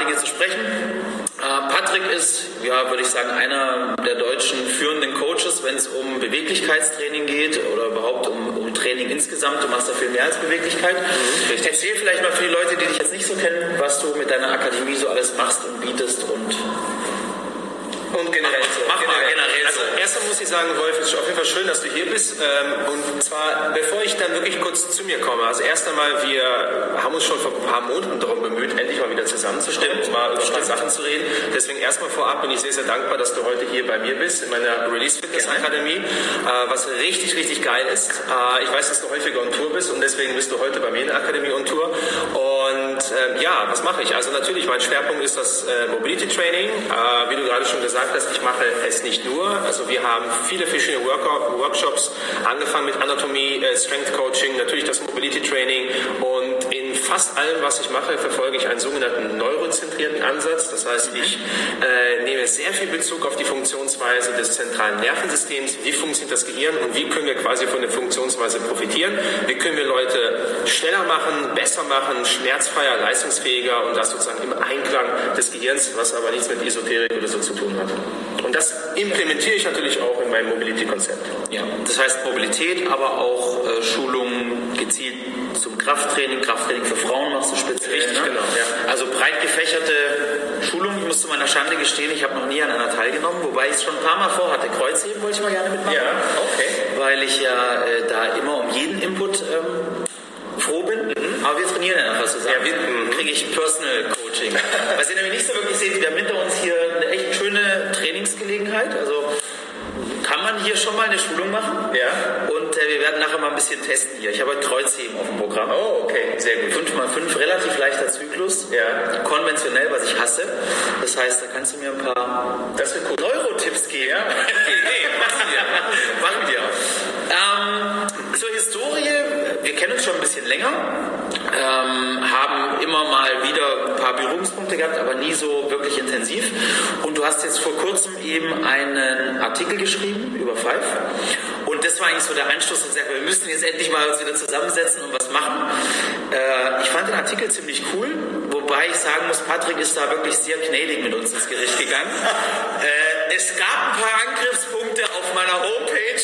Dinge zu sprechen. Äh, Patrick ist, ja, würde ich sagen, einer der deutschen führenden Coaches, wenn es um Beweglichkeitstraining geht oder überhaupt um, um Training insgesamt. Du machst da viel mehr als Beweglichkeit. Mhm, Erzähl vielleicht mal für die Leute, die dich jetzt nicht so kennen, was du mit deiner Akademie so alles machst und bietest und und generell mal generell also, so. erstmal muss ich sagen, Wolf, es ist auf jeden Fall schön, dass du hier bist. Ähm, und zwar, bevor ich dann wirklich kurz zu mir komme. Also erst einmal, wir haben uns schon vor ein paar Monaten darum bemüht, endlich mal wieder zusammenzustimmen, mal über ein paar Sachen zu reden. Deswegen erstmal vorab bin ich sehr, sehr dankbar, dass du heute hier bei mir bist, in meiner Release Fitness Akademie, äh, was richtig, richtig geil ist. Äh, ich weiß, dass du häufiger on Tour bist und deswegen bist du heute bei mir in der Akademie on Tour. Und äh, ja, was mache ich? Also natürlich, mein Schwerpunkt ist das äh, Mobility Training. Äh, wie du gerade schon gesagt hast, ich mache es nicht nur. Also wir haben viele verschiedene Work Workshops, angefangen mit Anatomie, äh, Strength Coaching, natürlich das Mobility Training und in fast allem, was ich mache, verfolge ich einen sogenannten neurozentrierten Ansatz. Das heißt, ich äh, nehme sehr viel Bezug auf die Funktionsweise des zentralen Nervensystems. Wie funktioniert das Gehirn und wie können wir quasi von der Funktionsweise profitieren? Wie können wir Leute schneller machen, besser machen, schmerzfreier, leistungsfähiger und das sozusagen im Einklang des Gehirns, was aber nichts mit Esoterik oder so zu tun hat. Und das implementiere ich natürlich auch in meinem Mobility-Konzept. Ja, das heißt Mobilität, aber auch äh, Schulungen gezielt zum Krafttraining, Krafttraining für Frauen machst du speziell. Richtig, ne? genau, ja. Also breit gefächerte Schulungen, ich muss zu meiner Schande gestehen, ich habe noch nie an einer teilgenommen, wobei ich es schon ein paar Mal vorhatte. Kreuzheben wollte ich mal gerne mitmachen. Ja, okay. Weil ich ja äh, da immer um jeden Input. Aber wir trainieren ja einfach zusammen. Ja, wir- mhm. kriege ich Personal Coaching. Was ihr nämlich nicht so wirklich seht, wir haben hinter uns hier eine echt schöne Trainingsgelegenheit. Also kann man hier schon mal eine Schulung machen. Ja. Und äh, wir werden nachher mal ein bisschen testen hier. Ich habe heute Kreuzheben auf dem Programm. Oh, okay, sehr gut. 5x5, relativ leichter Zyklus. Ja. Konventionell, was ich hasse. Das heißt, da kannst du mir ein paar Das cool. Neurotipps geben. Ja, okay, nee, machen wir. Machen wir. Ähm, zur Historie, wir kennen uns schon ein bisschen länger, ähm, haben immer mal wieder ein paar Berührungspunkte gehabt, aber nie so wirklich intensiv. Und du hast jetzt vor kurzem eben einen Artikel geschrieben über Five. Und das war eigentlich so der Anstoß, und gesagt, wir müssen jetzt endlich mal uns wieder zusammensetzen und was machen. Äh, ich fand den Artikel ziemlich cool, wobei ich sagen muss, Patrick ist da wirklich sehr gnädig mit uns ins Gericht gegangen. Äh, es gab ein paar Angriffspunkte auf meiner Homepage,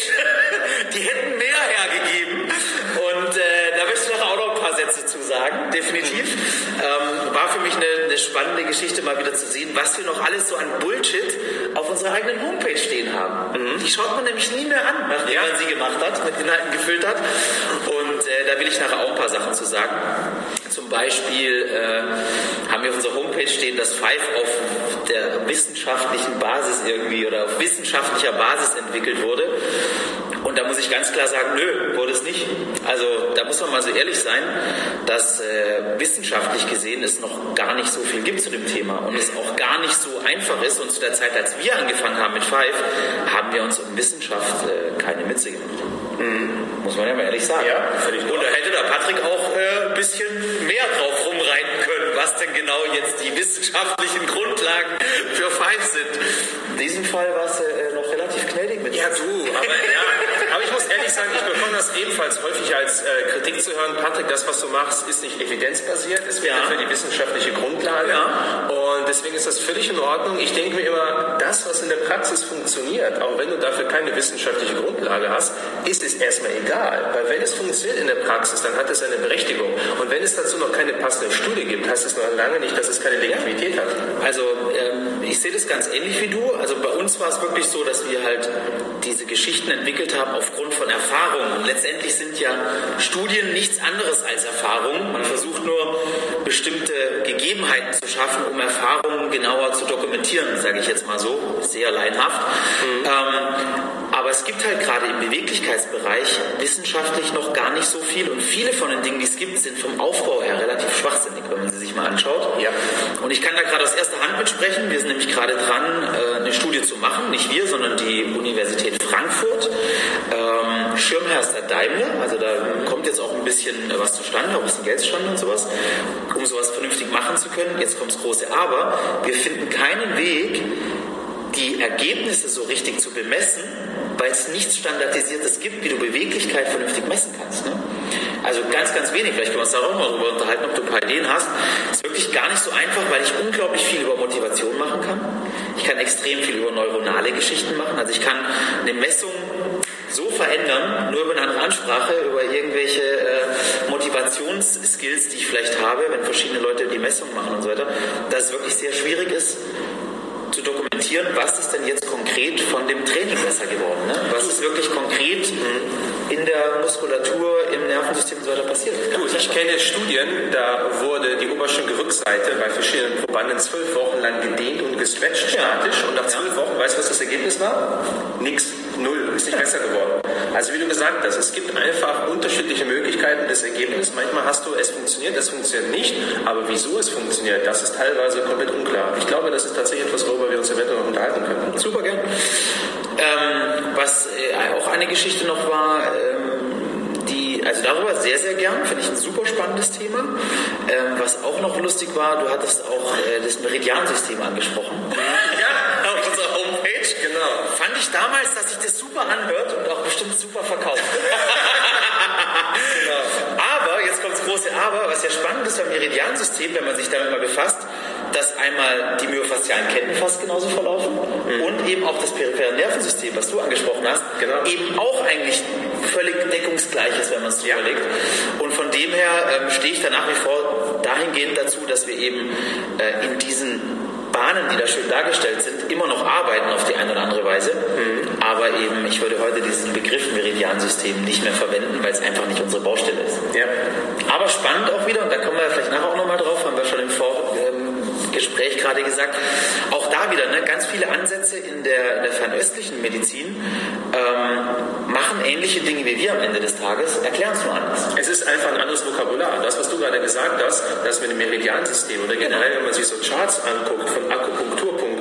die hätten mehr hergegeben. Und äh, da möchte ich nachher auch noch ein paar Sätze zu sagen, definitiv. Ähm, war für mich eine, eine spannende Geschichte, mal wieder zu sehen, was wir noch alles so an Bullshit auf unserer eigenen Homepage stehen haben. Die schaut man nämlich nie mehr an, nachdem Ja. man sie gemacht hat, mit Inhalten gefüllt hat. Und äh, da will ich nachher auch ein paar Sachen zu sagen. Zum Beispiel äh, haben wir auf unserer Homepage stehen, dass Five auf der wissenschaftlichen Basis irgendwie oder auf wissenschaftlicher Basis entwickelt wurde. Und da muss ich ganz klar sagen, nö, wurde es nicht. Also da muss man mal so ehrlich sein, dass äh, wissenschaftlich gesehen es noch gar nicht so viel gibt zu dem Thema und es auch gar nicht so einfach ist. Und zu der Zeit, als wir angefangen haben mit Five, haben wir uns um Wissenschaft äh, keine Mütze gemacht. Muss man ja mal ehrlich sagen. Ja, Und da hätte der Patrick auch äh, ein bisschen mehr drauf rumreiten können, was denn genau jetzt die wissenschaftlichen Grundlagen für Five sind. In diesem Fall war es äh, noch relativ gnädig mit Ja, du, aber ja. Aber ich muss ehrlich sagen, ich bekomme das ebenfalls häufig als äh, Kritik zu hören. Patrick, das, was du machst, ist nicht evidenzbasiert. Es wird Ja. für die wissenschaftliche Grundlage. Ja. Und deswegen ist das völlig in Ordnung. Ich denke mir immer, das, was in der Praxis funktioniert, auch wenn du dafür keine wissenschaftliche Grundlage hast, ist es erstmal egal. Weil wenn es funktioniert in der Praxis, dann hat es eine Berechtigung. Und wenn es dazu noch keine passende Studie gibt, heißt es noch lange nicht, dass es keine Legitimität hat. Also ähm, ich sehe das ganz ähnlich wie du. Also bei uns war es wirklich so, dass wir halt diese Geschichten entwickelt haben aufgrund von Erfahrungen. Und letztendlich sind ja Studien nichts anderes als Erfahrungen. Man versucht nur bestimmte Gegebenheiten zu schaffen, um Erfahrungen genauer zu dokumentieren. sage ich jetzt mal so, sehr leinhaft. Mhm. Ähm, aber es gibt halt gerade im Beweglichkeitsbereich wissenschaftlich noch gar nicht so viel und viele von den Dingen, die es gibt, sind vom Aufbau her relativ schwachsinnig, wenn man sie mal anschaut. Ja. Und ich kann da gerade aus erster Hand mitsprechen. Wir sind nämlich gerade dran, äh, eine Studie zu machen. Nicht wir, sondern die Universität Frankfurt. Ähm, Schirmherr ist der Daimler, also da kommt jetzt auch ein bisschen was zustande, auch ein bisschen Geld zustande und sowas, um sowas vernünftig machen zu können. Jetzt kommt das große Aber. Wir finden keinen Weg, die Ergebnisse so richtig zu bemessen, weil es nichts Standardisiertes gibt, wie du Beweglichkeit vernünftig messen kannst. Ne? Also ganz, ganz wenig. Vielleicht können wir uns da auch mal drüber unterhalten, ob du ein paar Ideen hast. Ist wirklich gar nicht so einfach, weil ich unglaublich viel über Motivation machen kann. Ich kann extrem viel über neuronale Geschichten machen. Also ich kann eine Messung so verändern, nur über eine andere Ansprache, über irgendwelche äh, Motivationsskills, die ich vielleicht habe, wenn verschiedene Leute die Messung machen und so weiter, dass es wirklich sehr schwierig ist, zu dokumentieren, was ist denn jetzt konkret von dem Training besser geworden. Ne? Was ist wirklich konkret in der Muskulatur, im Nervensystem und so weiter passiert. Du, ich kenne Studien, da wurde die Oberschenkelrückseite bei verschiedenen Probanden zwölf Wochen lang gedehnt und gestretcht statisch und nach zwölf Wochen, weißt du, was das Ergebnis war? Nix. Null, ist nicht besser geworden. Also wie du gesagt hast, es gibt einfach unterschiedliche Möglichkeiten des Ergebnisses. Manchmal hast du, es funktioniert, es funktioniert nicht, aber wieso es funktioniert, das ist teilweise komplett unklar. Ich glaube, das ist tatsächlich etwas, worüber wir uns eventuell noch unterhalten können. Super gern. Ähm, was äh, auch eine Geschichte noch war, ähm, die, also darüber sehr, sehr gern, finde ich ein super spannendes Thema. Ähm, was auch noch lustig war, du hattest auch äh, das Meridiansystem angesprochen. Ja, auf unserer Homepage. Genau. Fand ich damals, dass sich das super anhört und auch bestimmt super verkauft. genau. Aber, jetzt kommt das große Aber, was ja spannend ist beim Meridiansystem, wenn man sich damit mal befasst, dass einmal die myofaszialen Ketten fast genauso verlaufen mhm. und eben auch das periphere Nervensystem, was du angesprochen hast, genau. eben auch eigentlich völlig deckungsgleich ist, wenn man es so ja. überlegt. Und von dem her ähm, stehe ich da nach wie vor dahingehend dazu, dass wir eben äh, in diesen Bahnen, die da schön dargestellt sind, immer noch arbeiten auf die eine oder andere Weise. Mhm. Aber eben, ich würde heute diesen Begriff Meridiansystem nicht mehr verwenden, weil es einfach nicht unsere Baustelle ist. Ja. Aber spannend auch wieder, und da kommen wir vielleicht nachher auch nochmal drauf, haben wir schon im Vor ähm, Gespräch gerade gesagt, auch da wieder ne, ganz viele Ansätze in der, in der fernöstlichen Medizin ähm, machen ähnliche Dinge wie wir am Ende des Tages, erklären es nur anders. Es ist einfach ein anderes Vokabular. Das, was du gerade gesagt hast, das mit dem Meridiansystem oder generell, wenn man sich so Charts anguckt von Akupunkturpunkten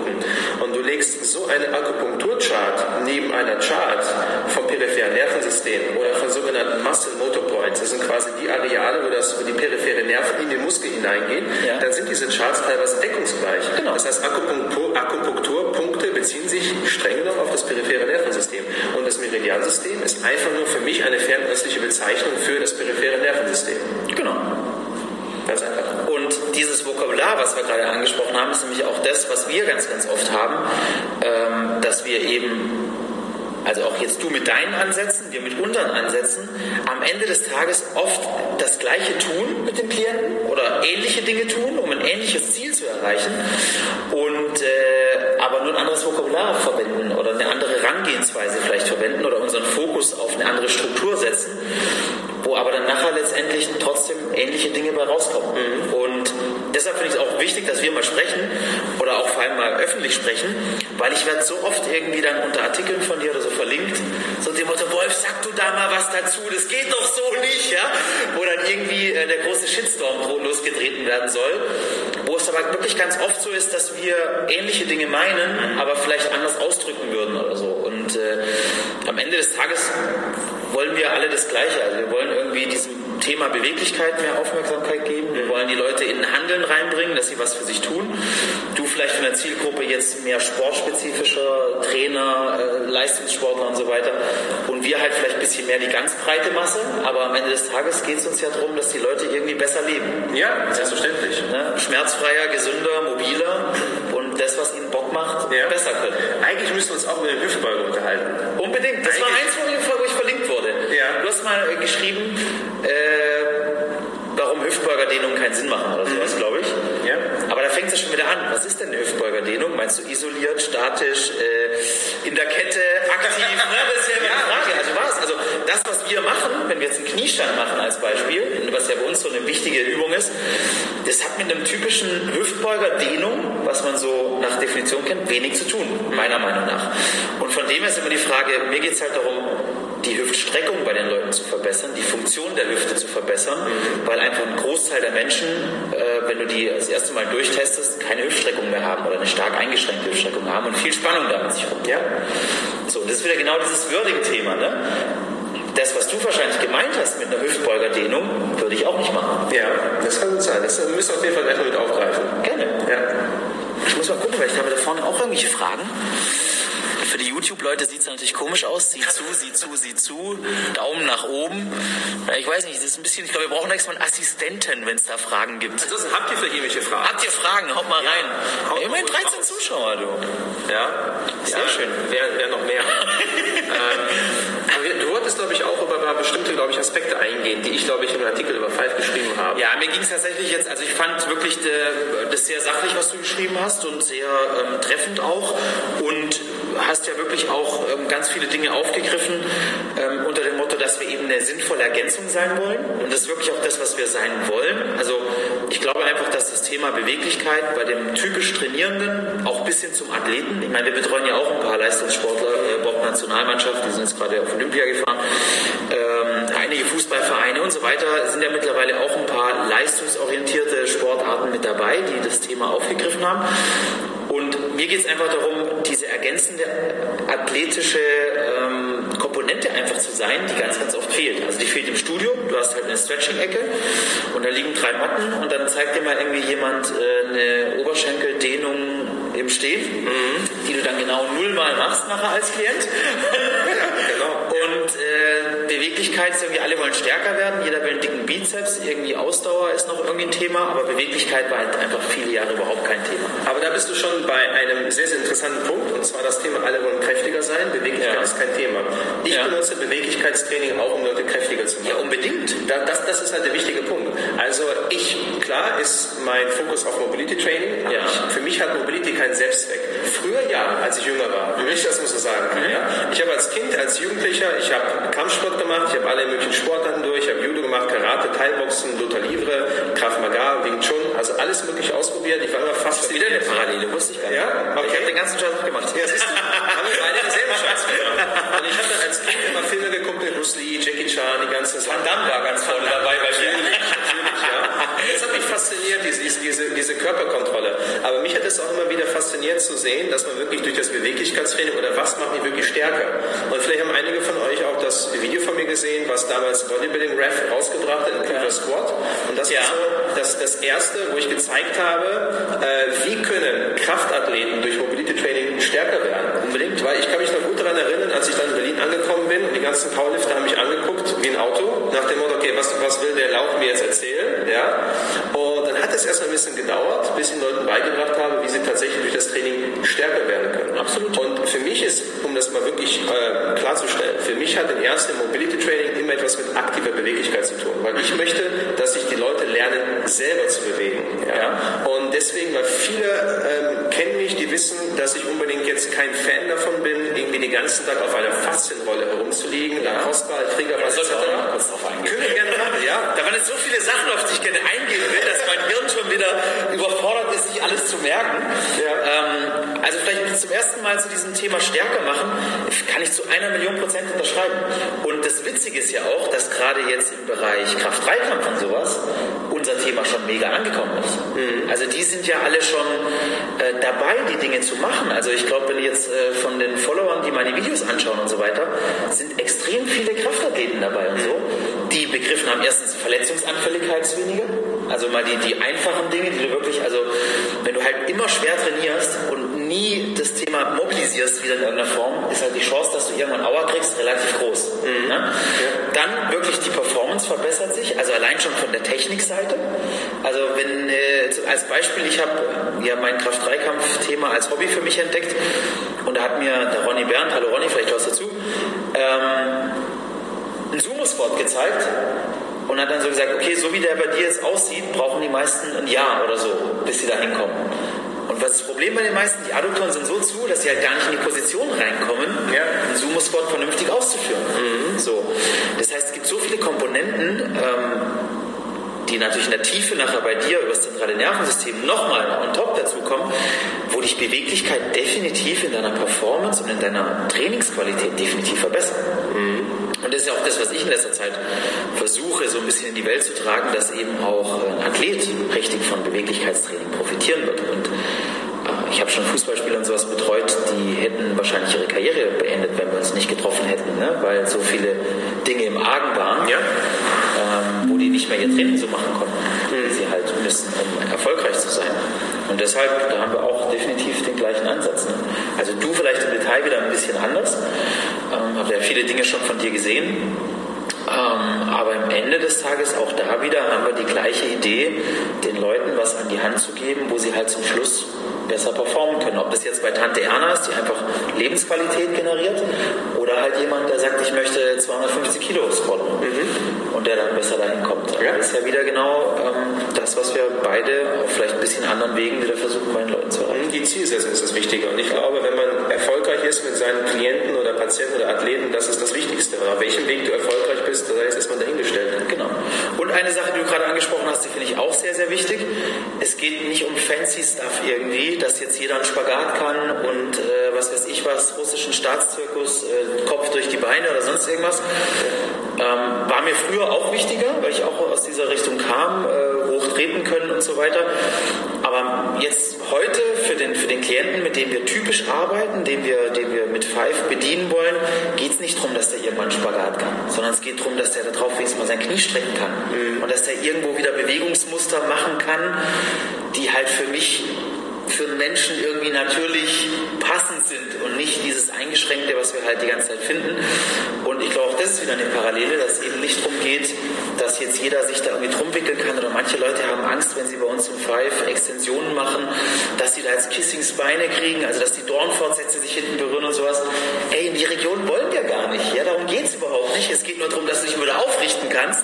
legst so einen Akupunkturchart neben einer Chart vom peripheren Nervensystem oder von sogenannten Muscle Motor Points, das sind quasi die Areale, wo, das, wo die periphere Nerven in den Muskel hineingehen, ja. dann sind diese Charts teilweise deckungsgleich. Genau. Das heißt, Akupunktur, Akupunkturpunkte beziehen sich streng genommen auf das periphere Nervensystem. Und das Meridiansystem ist einfach nur für mich eine fernöstliche Bezeichnung für das periphere Nervensystem. Genau. Ganz einfach. Und dieses Vokabular, was wir gerade angesprochen haben, ist nämlich auch das, was wir ganz, ganz oft haben, ähm, dass wir eben also auch jetzt du mit deinen Ansätzen, wir mit unseren Ansätzen, am Ende des Tages oft das Gleiche tun mit dem Klienten oder ähnliche Dinge tun, um ein ähnliches Ziel zu erreichen und äh, aber nur ein anderes Vokabular verwenden oder eine andere Herangehensweise vielleicht verwenden oder unseren Fokus auf eine andere Struktur setzen, wo aber dann nachher letztendlich trotzdem ähnliche Dinge bei rauskommen. Mhm. Und deshalb finde ich es auch wichtig, dass wir mal sprechen oder auch vor allem mal öffentlich sprechen, weil ich werde so oft irgendwie dann unter Artikeln von dir oder so verlinkt, so dem Motto, Wolf, sag du da mal was dazu, das geht doch so nicht, ja? Wo dann irgendwie äh, der große Shitstorm losgetreten werden soll, wo es aber wirklich ganz oft so ist, dass wir ähnliche Dinge meinen, aber vielleicht anders ausdrücken würden oder so. Und äh, am Ende des Tages wollen wir alle das Gleiche. Also wir wollen irgendwie diesem Thema Beweglichkeit mehr Aufmerksamkeit geben. Wir wollen die Leute in Handeln reinbringen, dass sie was für sich tun. Du vielleicht von der Zielgruppe jetzt mehr sportspezifischer Trainer, äh, Leistungssportler und so weiter. Und wir halt vielleicht ein bisschen mehr die ganz breite Masse. Aber am Ende des Tages geht es uns ja darum, dass die Leute irgendwie besser leben. Ja, selbstverständlich. Ne? Schmerzfreier, gesünder, mobiler und das, was ihnen ja. besser können. Eigentlich müssen wir uns auch mit den Hüftbeugen unterhalten. Unbedingt. Das Eigentlich. war eins, wo ich verlinkt wurde. Ja. Du hast mal äh, geschrieben, äh, warum Hüftbeugerdehnungen keinen Sinn machen oder sowas, mhm. glaube ich. Ja. Aber da fängt es ja schon wieder an. Was ist denn eine Hüftbeugerdehnung? Meinst du isoliert, statisch, äh, in der Kette, aktiv? ne? Das ist ja die Frage. Das, was wir machen, wenn wir jetzt einen Kniestand machen als Beispiel, was ja bei uns so eine wichtige Übung ist, das hat mit einem typischen Hüftbeugerdehnung, was man so nach Definition kennt, wenig zu tun, meiner Meinung nach. Und von dem her ist immer die Frage, mir geht es halt darum, die Hüftstreckung bei den Leuten zu verbessern, die Funktion der Hüfte zu verbessern, weil einfach ein Großteil der Menschen, äh, wenn du die das erste Mal durchtestest, keine Hüftstreckung mehr haben oder eine stark eingeschränkte Hüftstreckung haben und viel Spannung da mit sich rum. Ja? So, das ist wieder genau dieses Wording-Thema. Ne? Das, was du wahrscheinlich gemeint hast mit einer Hüftbeugerdehnung, würde ich auch nicht machen. Ja, das kann gut sein. Das müssen wir auf jeden Fall gleich mit aufgreifen. Gerne. Ja. Ich muss mal gucken, weil ich habe da vorne auch irgendwelche Fragen. Für die YouTube-Leute sieht es natürlich komisch aus. Sieh zu, sieh zu, sieh zu. Daumen nach oben. Ja, ich weiß nicht, das ist ein bisschen, ich glaube, wir brauchen nächstes Mal einen Assistenten, wenn es da Fragen gibt. Ansonsten habt ihr vielleicht irgendwelche Fragen? Habt ihr Fragen? Haut mal ja, rein. Haut Immerhin 13 raus. Zuschauer, du. Ja, sehr ja, schön. Wäre wär noch mehr. ähm, glaube ich, auch über bestimmte, glaube ich, Aspekte eingehen, die ich, glaube ich, im Artikel über Five geschrieben habe. Ja, mir ging es tatsächlich jetzt, also ich fand wirklich de, das sehr sachlich, was du geschrieben hast und sehr ähm, treffend auch. Und hast ja wirklich auch ähm, ganz viele Dinge aufgegriffen ähm, unter dem Motto, dass wir eben eine sinnvolle Ergänzung sein wollen. Und das ist wirklich auch das, was wir sein wollen. Also ich glaube einfach, dass das Thema Beweglichkeit bei dem typisch Trainierenden, auch bis hin zum Athleten, ich meine, wir betreuen ja auch ein paar Leistungssportler, äh, Bord-Nationalmannschaft, die sind jetzt gerade auf Olympia gefahren, ähm, einige Fußballvereine und so weiter, sind ja mittlerweile auch ein paar leistungsorientierte Sportarten mit dabei, die das Thema aufgegriffen haben. Und mir geht es einfach darum, diese ergänzende athletische einfach zu sein, die ganz, ganz oft fehlt. Also die fehlt im Studio. Du hast halt eine Stretching-Ecke und da liegen drei Matten und dann zeigt dir mal irgendwie jemand äh, eine Oberschenkeldehnung im Stehen, mhm. die du dann genau nullmal machst nachher als Klient. Ja, genau. Und äh, Beweglichkeit ist irgendwie, alle wollen stärker werden, jeder will einen dicken Bizeps, irgendwie Ausdauer ist noch irgendwie ein Thema, aber Beweglichkeit war halt einfach viele Jahre überhaupt kein Thema. Aber da bist du schon bei einem sehr, sehr interessanten Punkt, und zwar das Thema, alle wollen kräftiger sein, Beweglichkeit ja. ist kein Thema. Ich ja. benutze Beweglichkeitstraining auch, um Leute kräftiger zu machen. Ja, unbedingt. das, das ist halt der wichtige Punkt. Also ich, klar ist mein Fokus auf Mobility Training, ja. Ich, für mich hat Mobility keinen Selbstzweck. Früher ja, als ich jünger war, für mich, das muss ich sagen. Mhm. Ja. Ich habe als Kind, als Jugendlicher, ich habe Kampfsport gemacht, ich habe alle möglichen Sportarten durch, ich habe Judo gemacht, Karate, Thai-Boxen, Luther Livre, Krav Maga, Wing Chun, also alles mögliche ausprobiert. Ich war immer fast wieder eine Parallele, wusste ich gar nicht. Ja, okay. Ich habe den ganzen Scheiß gemacht. Ja, siehst du, haben wir beide denselben Scheiß gemacht. Und ich habe dann als Kind immer Filme geguckt mit Bruce Lee, Jackie Chan, die ganze Van Damme war ganz vorne dabei bei mir. Fasziniert, diese, diese, diese Körperkontrolle. Aber mich hat es auch immer wieder fasziniert zu sehen, dass man wirklich durch das Beweglichkeitstraining oder was macht mich wirklich stärker. Und vielleicht haben einige von euch auch das Video von mir gesehen, was damals Bodybuilding Ref rausgebracht hat, in ja. Squat. Und das ja. ist so das, das erste, wo ich gezeigt habe, äh, wie können Kraftathleten durch Mobility Training stärker werden. Unbedingt. Weil ich kann mich noch gut daran erinnern, als ich dann in Berlin angekommen bin und die ganzen Powerlifter haben mich angeguckt wie ein Auto, nach dem Motto, okay, was, was will der Lauch mir jetzt erzählen? Ja? Es erstmal ein bisschen gedauert, bis ich den Leuten beigebracht habe, wie sie tatsächlich durch das Training stärker werden können. Absolut. Und für mich ist, um das mal wirklich äh, klarzustellen, für mich hat in erster Mobility Training immer etwas mit aktiver Beweglichkeit zu tun, weil ich möchte, dass sich die Leute lernen, selber zu bewegen. Ja? Und deswegen, weil viele ähm, kennen mich, die wissen, dass ich unbedingt jetzt kein Fan davon bin, irgendwie den ganzen Tag auf einer Faszienrolle herumzuliegen, ja. Kostbar, Triggerrolle etc. Kurz drauf eingehen. Können wir gerne machen, ja. Da waren jetzt so viele Sachen, auf die ich gerne eingehen will, mein Hirn schon wieder überfordert ist, sich alles zu merken. Ja. Ähm, also vielleicht zum ersten Mal zu diesem Thema stärker machen, kann ich zu einer Million Prozent unterschreiben. Und das Witzige ist ja auch, dass gerade jetzt im Bereich Kraft-3-Kampf und sowas unser Thema schon mega angekommen ist. Mhm. Also die sind ja alle schon äh, dabei, die Dinge zu machen. Also ich glaube, wenn jetzt äh, von den Followern, die meine Videos anschauen und so weiter, sind extrem viele Kraftathleten dabei und so, die begriffen haben, erstens Verletzungsanfälligkeit ist weniger. Also mal die, die einfachen Dinge, die du wirklich, also wenn du halt immer schwer trainierst und nie das Thema mobilisierst wieder in irgendeiner Form, ist halt die Chance, dass du irgendwann Aua kriegst, relativ groß. Mhm. Ne? Dann wirklich die Performance verbessert sich, also allein schon von der Technikseite. Also wenn, äh, als Beispiel, ich habe ja mein Kraft-3-Kampf-Thema als Hobby für mich entdeckt und da hat mir der Ronny Bernd, hallo Ronny, vielleicht was dazu, ähm, einen Sumo-Spot gezeigt und hat dann so gesagt, okay, so wie der bei dir jetzt aussieht, brauchen die meisten ein Jahr oder so, bis sie da hinkommen. Und was das Problem bei den meisten, die Adduktoren sind so zu, dass sie halt gar nicht in die Position reinkommen, ja. einen Sumo-Spot vernünftig auszuführen. Mhm. So. Das heißt, es gibt so viele Komponenten, ähm, die natürlich in der Tiefe nachher bei dir über das zentrale Nervensystem nochmal on top dazukommen, wo dich Beweglichkeit definitiv in deiner Performance und in deiner Trainingsqualität definitiv verbessern. Mhm. Und das ist ja auch das, was ich in letzter Zeit versuche, so ein bisschen in die Welt zu tragen, dass eben auch ein Athlet richtig von Beweglichkeitstraining profitieren wird. Und äh, ich habe schon Fußballspieler und sowas betreut, die hätten wahrscheinlich ihre Karriere beendet, wenn wir uns nicht getroffen hätten, ne? weil so viele Dinge im Argen waren. Ja ähm, wo die nicht mehr ihr Training so machen konnten, wie sie halt müssen, um erfolgreich zu sein. Und deshalb, da haben wir auch definitiv den gleichen Ansatz. Ne? Also du vielleicht im Detail wieder ein bisschen anders. Ähm, habe ja viele Dinge schon von dir gesehen. Ähm, aber am Ende des Tages auch da wieder haben wir die gleiche Idee, den Leuten was an die Hand zu geben, wo sie halt zum Schluss besser performen können. Ob das jetzt bei Tante Erna ist, die einfach Lebensqualität generiert, oder halt jemand, der sagt, ich möchte 250 Kilo squatten mhm. und der dann besser dahin kommt. Ja. Das ist ja wieder genau ähm, das, was wir beide auf vielleicht ein bisschen anderen Wegen wieder versuchen, bei den Leuten zu erreichen. Die Zielsetzung ist das Wichtige. Und ich glaube, wenn man erfolgreich ist mit seinen Klienten oder Patienten oder Athleten, das ist das Wichtigste. Auf welchem Weg du erfolgreich bist, da ist man dahingestellt. Genau. Und eine Sache, die du gerade angesprochen hast, die finde ich auch sehr, sehr wichtig. Es geht nicht um fancy Stuff irgendwie, dass jetzt jeder einen Spagat kann und äh, was weiß ich was, russischen Staatszirkus, äh, Kopf durch die Beine oder sonst irgendwas. Ähm, war mir früher auch wichtiger, weil ich auch aus dieser Richtung kam, äh, hochtreten können und so weiter. Aber jetzt heute für den, für den Klienten, mit dem wir typisch arbeiten, den wir, den wir mit Five bedienen wollen, geht es nicht darum, dass der irgendwann Spagat kann, sondern es geht darum, dass der da drauf wenigstens mal sein Knie strecken kann mhm. und dass der irgendwo wieder Bewegungsmuster machen kann, die halt für mich für einen Menschen irgendwie natürlich passend sind und nicht dieses Eingeschränkte, was wir halt die ganze Zeit finden. Und ich glaube, auch das ist wieder eine Parallele, dass es eben nicht darum geht, dass jetzt jeder sich da irgendwie drum wickeln kann oder manche Leute haben Angst, wenn sie bei uns zum Five Extensionen machen, dass sie da jetzt Kissingsbeine kriegen, also dass die Dornfortsätze sich hinten berühren und sowas. Ey, in die Region wollen wir gar nicht. Ja, darum geht es überhaupt nicht. Es geht nur darum, dass du dich wieder aufrichten kannst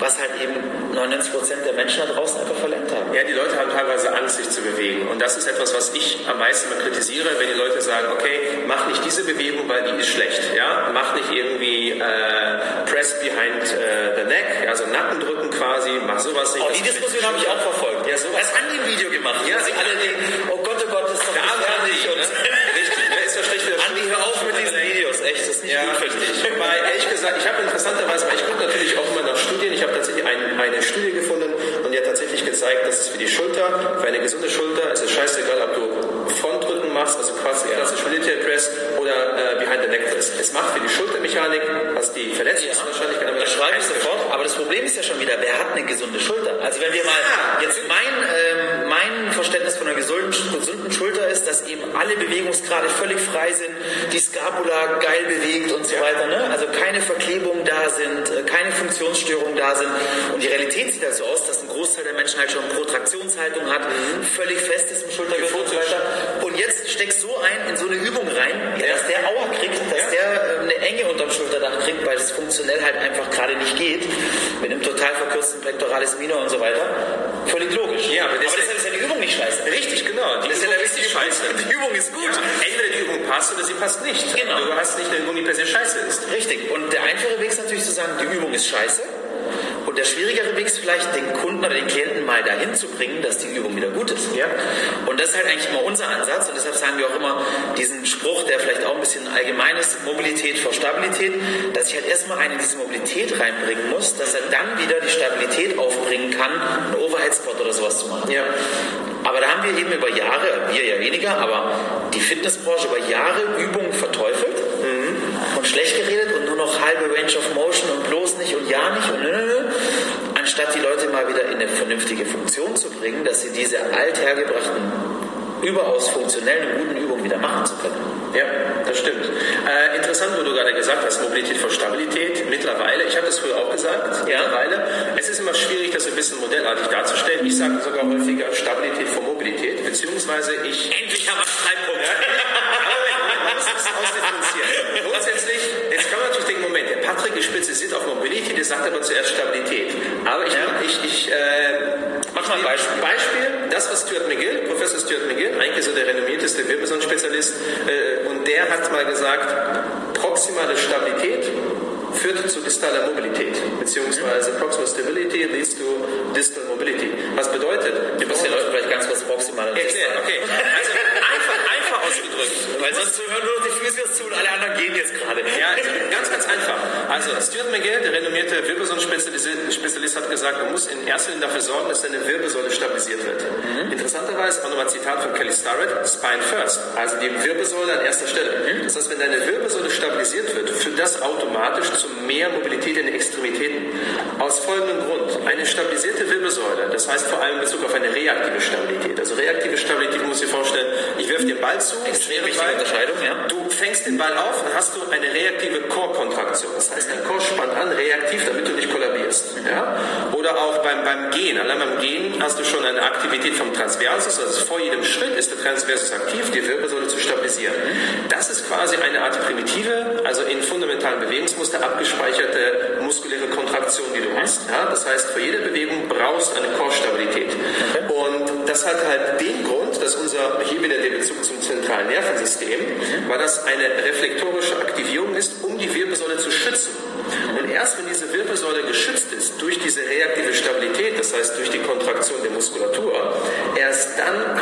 was halt eben 99 Prozent der Menschen da draußen einfach verlernt haben. Ja, die Leute haben teilweise Angst, sich zu bewegen. Und das ist etwas, was ich am meisten mal kritisiere, wenn die Leute sagen, okay, mach nicht diese Bewegung, weil die ist schlecht. Ja? Mach nicht irgendwie äh, Press behind äh, the neck, also Nacken drücken quasi, mach sowas nicht. Oh, die Diskussion habe ich auch verfolgt. Ja, sowas. Das haben die ein Video gemacht. Ja, sie alle denken, oh Gott, oh Gott, das ist doch gefährlich. Und schlecht für Andi, hör auf mit diesen Videos, echt, das ist nicht ja, gut für dich. Weil, ehrlich gesagt, ich habe interessanterweise, weil ich gucke natürlich auch immer nach Studien, ich habe tatsächlich ein, eine Studie gefunden und die hat tatsächlich gezeigt, dass es für die Schulter, für eine gesunde Schulter, ist es scheißegal, ob du Frontrücken machst, also quasi klassisch Military Press oder äh, Behind the Neck Press. Es macht für die Schultermechanik, was die Verletzungswahrscheinlichkeit ja, Das schreibe ich sofort, aber das Problem ist ja schon wieder, wer hat eine gesunde Schulter? Also wenn wir mal, jetzt mein, ähm, mein Verständnis von einer gesunden, gesunden Schulter ist, dass eben alle Bewegungsgrade völlig frei sind, die Scapula geil bewegt und so weiter, ne? also keine Verklebungen da sind, äh, keine Funktionsstörungen da sind und die Realität sieht halt so aus, dass ein Großteil der Menschen halt schon Protraktionshaltung hat, völlig fest ist im Schultergürtel und so weiter und jetzt steckst so ein in so eine Übung rein, ja. dass der Aua kriegt, dass ja. der äh, eine Enge unterm Schulterdach kriegt, weil es funktionell halt einfach gerade nicht geht, mit einem total verkürzten Pectoralis minor und so weiter. Völlig logisch. Ja, aber, aber deshalb ist ja die Übung nicht scheiße. Richtig, genau. Die das ist ja richtige Scheiße. Die Übung ist gut. Ja. Entweder die Übung passt oder sie passt nicht. Genau. Du hast nicht eine Übung, die per se scheiße ist. Richtig. Und der einfache Weg ist natürlich zu sagen, die Übung ist scheiße und der schwierigere Weg ist vielleicht, den Kunden oder den Klienten mal dahin zu bringen, dass die Übung wieder gut ist. Ja? Und das ist halt eigentlich immer unser Ansatz. Und deshalb sagen wir auch immer diesen Spruch, der vielleicht auch ein bisschen allgemein ist, Mobilität vor Stabilität, dass ich halt erstmal einen in diese Mobilität reinbringen muss, dass er dann wieder die Stabilität aufbringen kann, einen Overhead-Spot oder sowas zu machen. Ja. Aber da haben wir eben über Jahre, wir ja weniger, aber die Fitnessbranche über Jahre Übungen verteufelt mhm. und schlecht geredet und nur noch halbe Range of Motion und bloß nicht und ja nicht und nö, nö, nö anstatt die Leute mal wieder in eine vernünftige Funktion zu bringen, dass sie diese althergebrachten, überaus funktionellen und guten Übungen wieder machen zu können. Ja, das stimmt. Äh, interessant, wo du gerade gesagt hast, Mobilität vor Stabilität. Mittlerweile, ich habe das früher auch gesagt, ja. mittlerweile, es ist immer schwierig, das ein bisschen modellartig darzustellen. Ich sage sogar häufiger Stabilität vor Mobilität, beziehungsweise ich... Endlich haben wir Streitpunkt. Man muss es ausdifferenzieren. Grundsätzlich, jetzt kann man natürlich denken, Moment, der Patrick ist spezialisiert auf Mobility, der sagt aber zuerst Stabilität. Aber ich, ja. ich, ich äh, mach mal ein Beispiel. Beispiel, das was Stuart McGill, Professor Stuart McGill, eigentlich so der renommierteste Wilberson-Spezialist, äh, der hat mal gesagt, proximale Stabilität führt zu distaler Mobilität, beziehungsweise Proximal Stability leads to distal mobility. Was bedeutet? Wir müssen den Leuten vielleicht ganz kurz proximal erklären. Okay, also einfach, einfach ausgedrückt. Weil sonst hören nur noch die Physios zu und alle anderen gehen jetzt gerade. Ja, ganz, ganz einfach. Also Stuart McGill, der renommierte Wirbelsäulenspezialist, hat gesagt, man muss in erster Linie dafür sorgen, dass deine Wirbelsäule stabilisiert wird. Mhm. Interessanterweise auch nochmal ein Zitat von Kelly Starrett, Spine First, also die Wirbelsäule an erster Stelle. Mhm. Das heißt, wenn deine Wirbelsäule stabilisiert wird, führt das automatisch zu mehr Mobilität in den Extremitäten. Aus folgendem Grund. Eine stabilisierte Wirbelsäule, das heißt vor allem in Bezug auf eine reaktive Stabilität. Also reaktive Stabilität, muss ich vorstellen, ich werfe den Ball zu, extrem wichtige Unterscheidung, ja. Du fängst den Ball auf, dann hast du eine reaktive Core-Kontraktion. Das heißt, dein Core spannt an, reaktiv, damit du nicht kollabierst. Ja? Oder auch beim, beim Gehen. Allein beim Gehen hast du schon eine Aktivität vom Transversus, also vor jedem Schritt ist der Transversus aktiv, die Wirbelsäule zu stabilisieren. Das ist quasi eine Art primitive, also in fundamentalen Bewegungsmuster abgespeicherte muskuläre Kontraktion, die du hast. Ja? Das heißt, für jede Bewegung brauchst du eine Core-Stabilität. Okay. Und das hat halt den Grund, dass unser, hier wieder der Bezug zum zentralen Nervensystem, weil das eine reflektorische Aktivierung ist, um die Wirbelsäule zu schützen. Und erst wenn diese Wirbelsäule geschützt ist durch diese reaktive Stabilität, das heißt durch die Kontraktion der Muskulatur,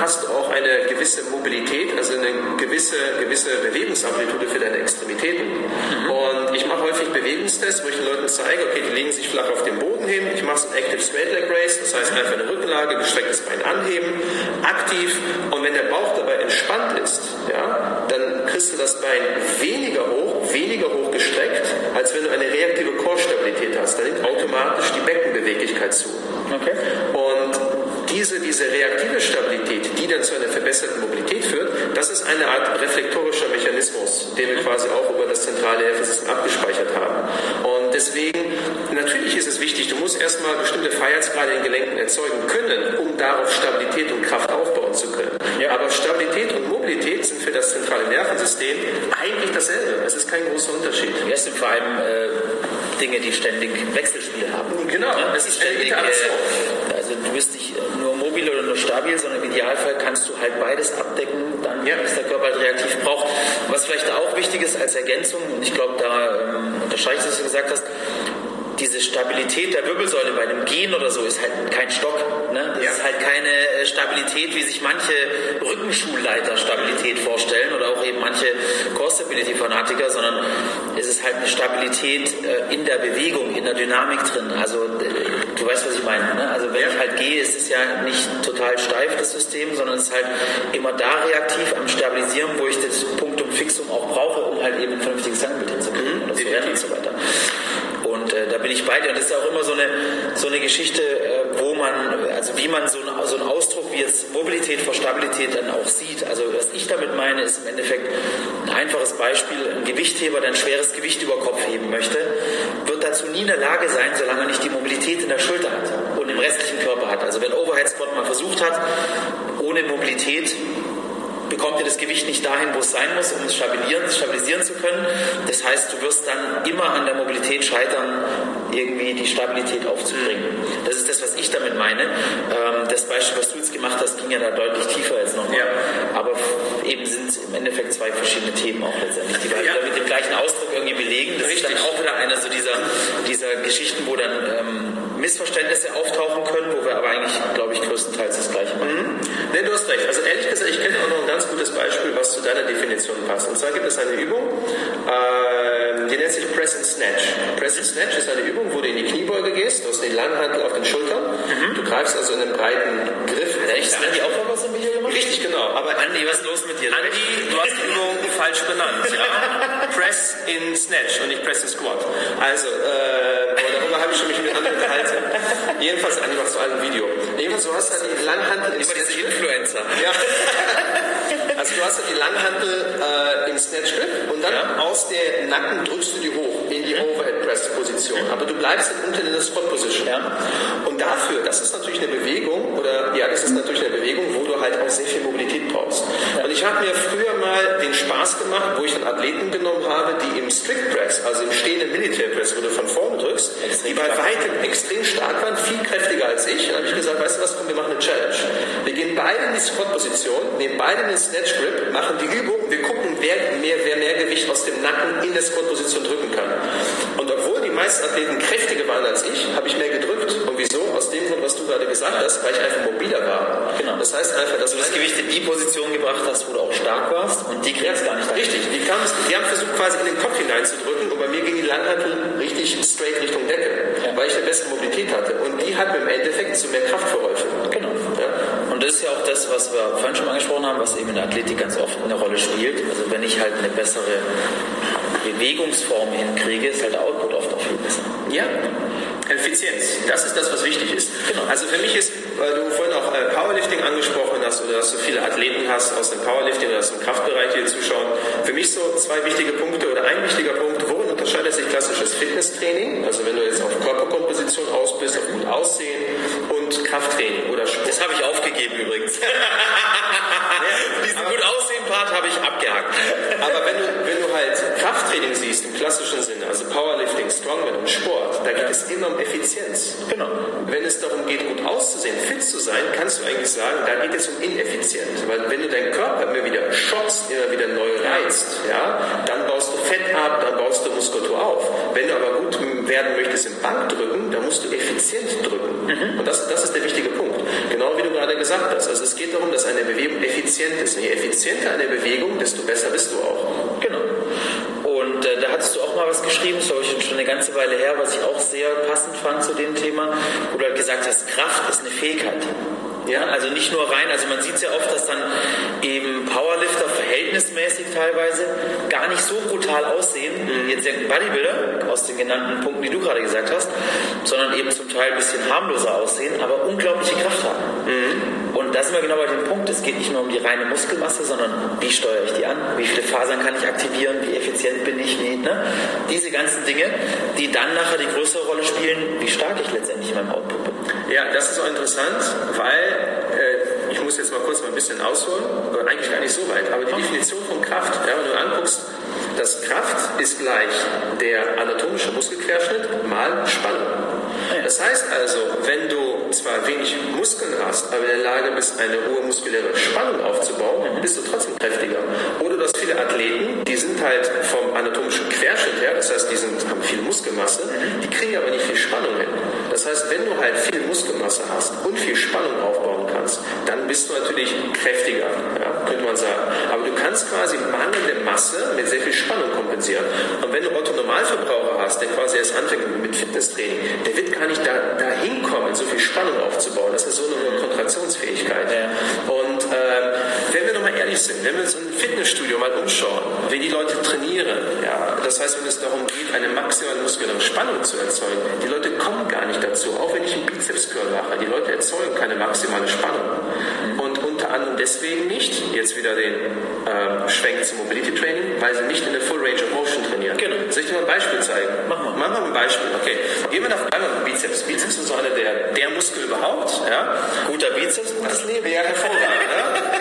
hast auch eine gewisse Mobilität, also eine gewisse, gewisse Bewegungsamplitude für deine Extremitäten. Mhm. Und ich mache häufig Bewegungstests, wo ich den Leuten zeige, okay, die legen sich flach auf den Boden hin, ich mache so ein Active Straight Leg Race, das heißt einfach eine Rückenlage, gestrecktes Bein anheben, aktiv und wenn der Bauch dabei entspannt ist, ja, dann kriegst du das Bein weniger hoch, weniger hoch gestreckt, als wenn du eine reaktive Core-Stabilität hast. Da nimmt automatisch die Beckenbeweglichkeit zu. Okay. Und diese, diese reaktive Stabilität, die dann zu einer verbesserten Mobilität führt, das ist eine Art reflektorischer Mechanismus, den wir quasi auch über das zentrale Nervensystem abgespeichert haben. Und deswegen, natürlich ist es wichtig, du musst erstmal bestimmte Freiheitsgrade in Gelenken erzeugen können, um darauf Stabilität und Kraft aufbauen zu können. Ja. Aber Stabilität und Mobilität sind für das zentrale Nervensystem eigentlich dasselbe. Es ist kein großer Unterschied. Ja, es sind vor allem äh, Dinge, die ständig Wechselspiel haben. Genau, ja, es ist ständig, eine Interaktion. Äh, also du bist stabil, sondern im Idealfall kannst du halt beides abdecken, dann ja. ist der Körper halt reaktiv braucht. Was vielleicht auch wichtig ist als Ergänzung, und ich glaube, da ähm, ich, was du gesagt hast, diese Stabilität der Wirbelsäule bei einem Gehen oder so ist halt kein Stock. Ne? Das ja. ist halt keine äh, Stabilität, wie sich manche Rückenschulleiter Stabilität vorstellen oder auch eben manche Core Stability Fanatiker, sondern es ist halt eine Stabilität äh, in der Bewegung, in der Dynamik drin. Also du weißt, was ich meine. Ne? Also wenn ja. ich halt gehe, ist es ja nicht total steif, das System, sondern es ist halt immer da reaktiv am Stabilisieren, wo ich das Punktum Fixum auch brauche, um halt eben ein vernünftiges Gangbild hinzukriegen mhm. und, so und so weiter. Und äh, da bin ich bei dir. Und das ist auch immer so eine, so eine Geschichte, äh, wo man, also wie man so, ein, so einen Ausdruck wie jetzt Mobilität vor Stabilität dann auch sieht. Also was ich damit meine, ist im Endeffekt ein einfaches Beispiel. Ein Gewichtheber, der ein schweres Gewicht über Kopf heben möchte, wird dazu nie in der Lage sein, solange er nicht die Mobilität in der Schulter hat und im restlichen Körper hat. Also wenn Overhead Squat mal versucht hat, ohne Mobilität bekommt ihr das Gewicht nicht dahin, wo es sein muss, um es stabilisieren, stabilisieren zu können. Das heißt, du wirst dann immer an der Mobilität scheitern, irgendwie die Stabilität aufzubringen. Das ist das, was ich damit meine. Ähm, das Beispiel, was du jetzt gemacht hast, ging ja da deutlich tiefer jetzt nochmal. Ja. Aber eben sind es im Endeffekt zwei verschiedene Themen auch letztendlich, die wir ja. mit dem gleichen Ausdruck irgendwie belegen. Das Richtig. ist dann auch wieder eine so dieser, dieser Geschichten, wo dann ähm, Missverständnisse auftauchen können, wo wir aber eigentlich, glaube ich, größtenteils das Gleiche machen. Mhm. Nee, du hast recht. Also ehrlich gesagt, ich kenne auch noch ein ganz gutes Beispiel, was zu deiner Definition passt. Und zwar gibt es eine Übung, äh, die nennt sich Press and Snatch. Press and Snatch ist eine Übung, wo du in die Kniebeuge gehst, du hast den Langhantel auf den Schultern, mhm. du greifst also in einen breiten Griff. Hat echt Andi auch noch was im Video gemacht? Richtig, genau. Aber Andi, was ist los mit dir? Andi, du hast die Übung falsch benannt. Ja? Press in Snatch und nicht Press in Squat. Also, äh, habe ich schon mich mit anderen unterhalten. Jedenfalls, Andi macht so ein Video. Jedenfalls, du hast halt die Langhantel im Immer diese Influencer. Ja. Du hast halt die Langhantel äh, im Snatch Grip und dann ja. aus der Nacken drückst du die hoch in die Overhead Press Position. Aber du bleibst halt unten in der Squat Position. Ja. Und dafür, das ist natürlich eine Bewegung, oder ja, das ist natürlich eine Bewegung, wo du halt auch sehr viel Mobilität brauchst. Ja. Und ich habe mir früher mal den Spaß gemacht, wo ich dann Athleten genommen habe, die im Strict Press, also im stehenden Military Press, wo du von vorne drückst, extrem die bei weitem extrem stark waren, viel kräftiger als ich. Und dann habe ich gesagt, weißt du was, komm, wir machen eine Challenge. Wir gehen beide in die Squat-Position, nehmen beide den Snatch Grip, machen die Übung, wir gucken, wer mehr, wer mehr Gewicht aus dem Nacken in der Squat-Position drücken kann. Und obwohl Erstathleten kräftiger waren als ich, habe ich mehr gedrückt. Und wieso? Aus dem Grund, was du gerade gesagt hast, weil ich einfach mobiler war. Genau. Das heißt einfach, dass du das Gewicht in die Position gebracht hast, wo du auch stark warst und die kriegst gar nicht. Richtig, die, die haben versucht quasi in den Kopf hineinzudrücken und bei mir ging die Langhantel richtig straight Richtung Decke, ja. weil ich eine bessere Mobilität hatte. Und die hat mir im Endeffekt zu mehr Kraft verholfen. Genau. Ja. Das ist ja auch das, was wir vorhin schon angesprochen haben, was eben in der Athletik ganz oft eine Rolle spielt. Also wenn ich halt eine bessere Bewegungsform hinkriege, ist halt der Output oft auch viel besser. Ja, Effizienz, das ist das, was wichtig ist. Genau. Also für mich ist, weil du vorhin auch äh, Powerlifting angesprochen hast oder dass du viele Athleten hast aus dem Powerlifting oder aus dem Kraftbereich hier zuschauen, für mich so zwei wichtige Punkte oder ein wichtiger Punkt, worin unterscheidet sich klassisches Fitnesstraining, also wenn du jetzt auf Körperkomposition aus bist, auf gut aussehen Krafttraining oder Sport. Das habe ich aufgegeben übrigens. Diesen gut aussehen Part habe ich abgehakt. Aber wenn du, wenn du halt Krafttraining siehst im klassischen Sinne, also Powerlifting, Strongman und Sport, da geht es immer um Effizienz. Genau. Wenn es darum geht, gut auszusehen, fit zu sein, kannst du eigentlich sagen, da geht es um ineffizient. Weil wenn du deinen Körper immer wieder schockst, immer wieder neu reizt, ja, dann baust du Fett ab, dann baust du Muskulatur auf. Wenn du aber gut werden möchtest im Bankdrücken, dann musst du effizient drücken. Mhm. Und das, das ist der wichtige Punkt. Genau wie du gerade gesagt hast. Also es geht darum, dass eine Bewegung effizient ist. Je effizienter eine Bewegung, desto besser bist du auch. Genau. Und äh, da hattest du auch mal was geschrieben, das ist schon eine ganze Weile her, was ich auch sehr passend fand zu dem Thema, wo du halt gesagt hast, Kraft ist eine Fähigkeit. Ja, also nicht nur rein, also man sieht es ja oft, dass dann eben Powerlifter verhältnismäßig teilweise gar nicht so brutal aussehen, mhm. jetzt der Bodybuilder aus den genannten Punkten, die du gerade gesagt hast, sondern eben zum Teil ein bisschen harmloser aussehen, aber unglaubliche Kraft haben. Mhm. Und da sind wir genau bei dem Punkt, es geht nicht nur um die reine Muskelmasse, sondern wie steuere ich die an, wie viele Fasern kann ich aktivieren, wie effizient bin ich, wie, ne? diese ganzen Dinge, die dann nachher die größere Rolle spielen, wie stark ich letztendlich in meinem Output bin. Ja, das ist auch interessant, weil äh, ich muss jetzt mal kurz mal ein bisschen ausholen, eigentlich gar nicht so weit, aber die Definition von Kraft, ja, wenn du anguckst, das Kraft ist gleich der anatomische Muskelquerschnitt mal Spannung. Das heißt also, wenn du zwar wenig Muskeln hast, aber in der Lage bist, eine hohe muskuläre Spannung aufzubauen, bist du trotzdem kräftiger. Oder du hast viele Athleten, die sind halt vom anatomischen Querschnitt her, das heißt, die sind, haben viel Muskelmasse, die kriegen aber nicht viel Spannung hin. Das heißt, wenn du halt viel Muskelmasse hast und viel Spannung aufbauen kannst, dann bist du natürlich kräftiger, ja, könnte man sagen. Aber du kannst quasi mangelnde Masse mit sehr viel Spannung kompensieren. Und wenn du Otto Normalverbraucher hast, der quasi erst anfängt mit Fitnesstraining, der wird gar nicht da, da hinkommen, so viel Spannung aufzubauen. Das ist so eine Kontraktionsfähigkeit. Ja. Und äh, wenn wir nochmal ehrlich sind, wenn wir uns im Fitnessstudio mal umschauen, wie die Leute trainieren, ja, das heißt, wenn es darum geht, eine maximale muskuläre Spannung zu erzeugen, die Leute kommen gar nicht dazu. Auch wenn ich einen Bizeps-Curl mache, die Leute erzeugen keine maximale Spannung. Und unter anderem deswegen nicht, jetzt wieder den äh, Schwenk zum Mobility Training, weil sie nicht in der Full Range of Motion trainieren. Genau. Soll ich dir mal ein Beispiel zeigen? Mach mal. Mach mal ein Beispiel. Okay. Gehen wir nach einmal Bizeps. Bizeps ist so einer der, der Muskel überhaupt. Ja? Guter Bizeps, gutes Leben. Ja, hervorragend. ja?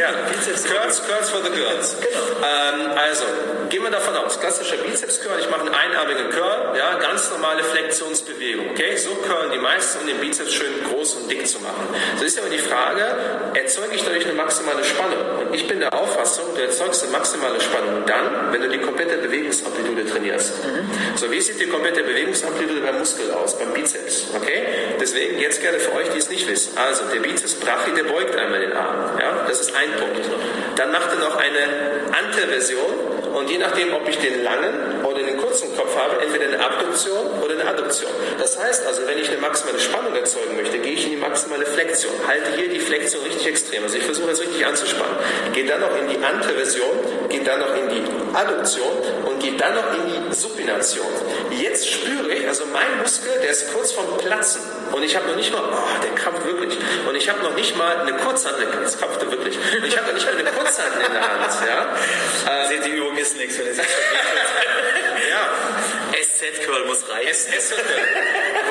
Ja. Bizeps. Curls, Curls for the Girls. Genau. Ähm, also, gehen wir davon aus. Klassischer Bizeps-Curl. Ich mache einen einarmigen Curl. Ja, ganz normale Flexionsbewegung. Okay, so curlen die meisten, um den Bizeps schön groß und dick zu machen. So ist aber die Frage, erzeuge ich dadurch eine maximale Spannung? Und ich bin der Auffassung, du erzeugst eine maximale Spannung dann, wenn du die komplette Bewegungsamplitude trainierst. Mhm. So, wie sieht die komplette Bewegungsamplitude beim Muskel aus, beim Bizeps? Okay? Deswegen jetzt gerne für euch, die es nicht wissen. Also, der Bizeps Brachi, der beugt einmal den Arm. Ja? Das ist ein Punkt. Dann macht er noch eine Anterversion und je nachdem, ob ich den langen oder den kurzen Kopf habe, entweder eine Abduktion oder eine Adduktion. Das heißt also, wenn ich eine maximale Spannung erzeugen möchte, gehe ich in die maximale Flexion. Halte hier die Flexion richtig extrem. Also ich versuche es richtig anzuspannen. Gehe dann noch in die Anteversion, gehe dann noch in die Adduktion und gehe dann noch in die Supination. Jetzt spüre ich, also mein Muskel, der ist kurz vorm Platzen. Und ich habe noch nicht mal, oh, der krampft wirklich. Und ich habe noch nicht mal eine Kurzhand, das krampfte wirklich. Und ich habe noch nicht mal eine Kurzhand in der Hand. Ja? Äh, Seht die Übung ist nichts, wenn es Ja. SZ-Curl muss reichen.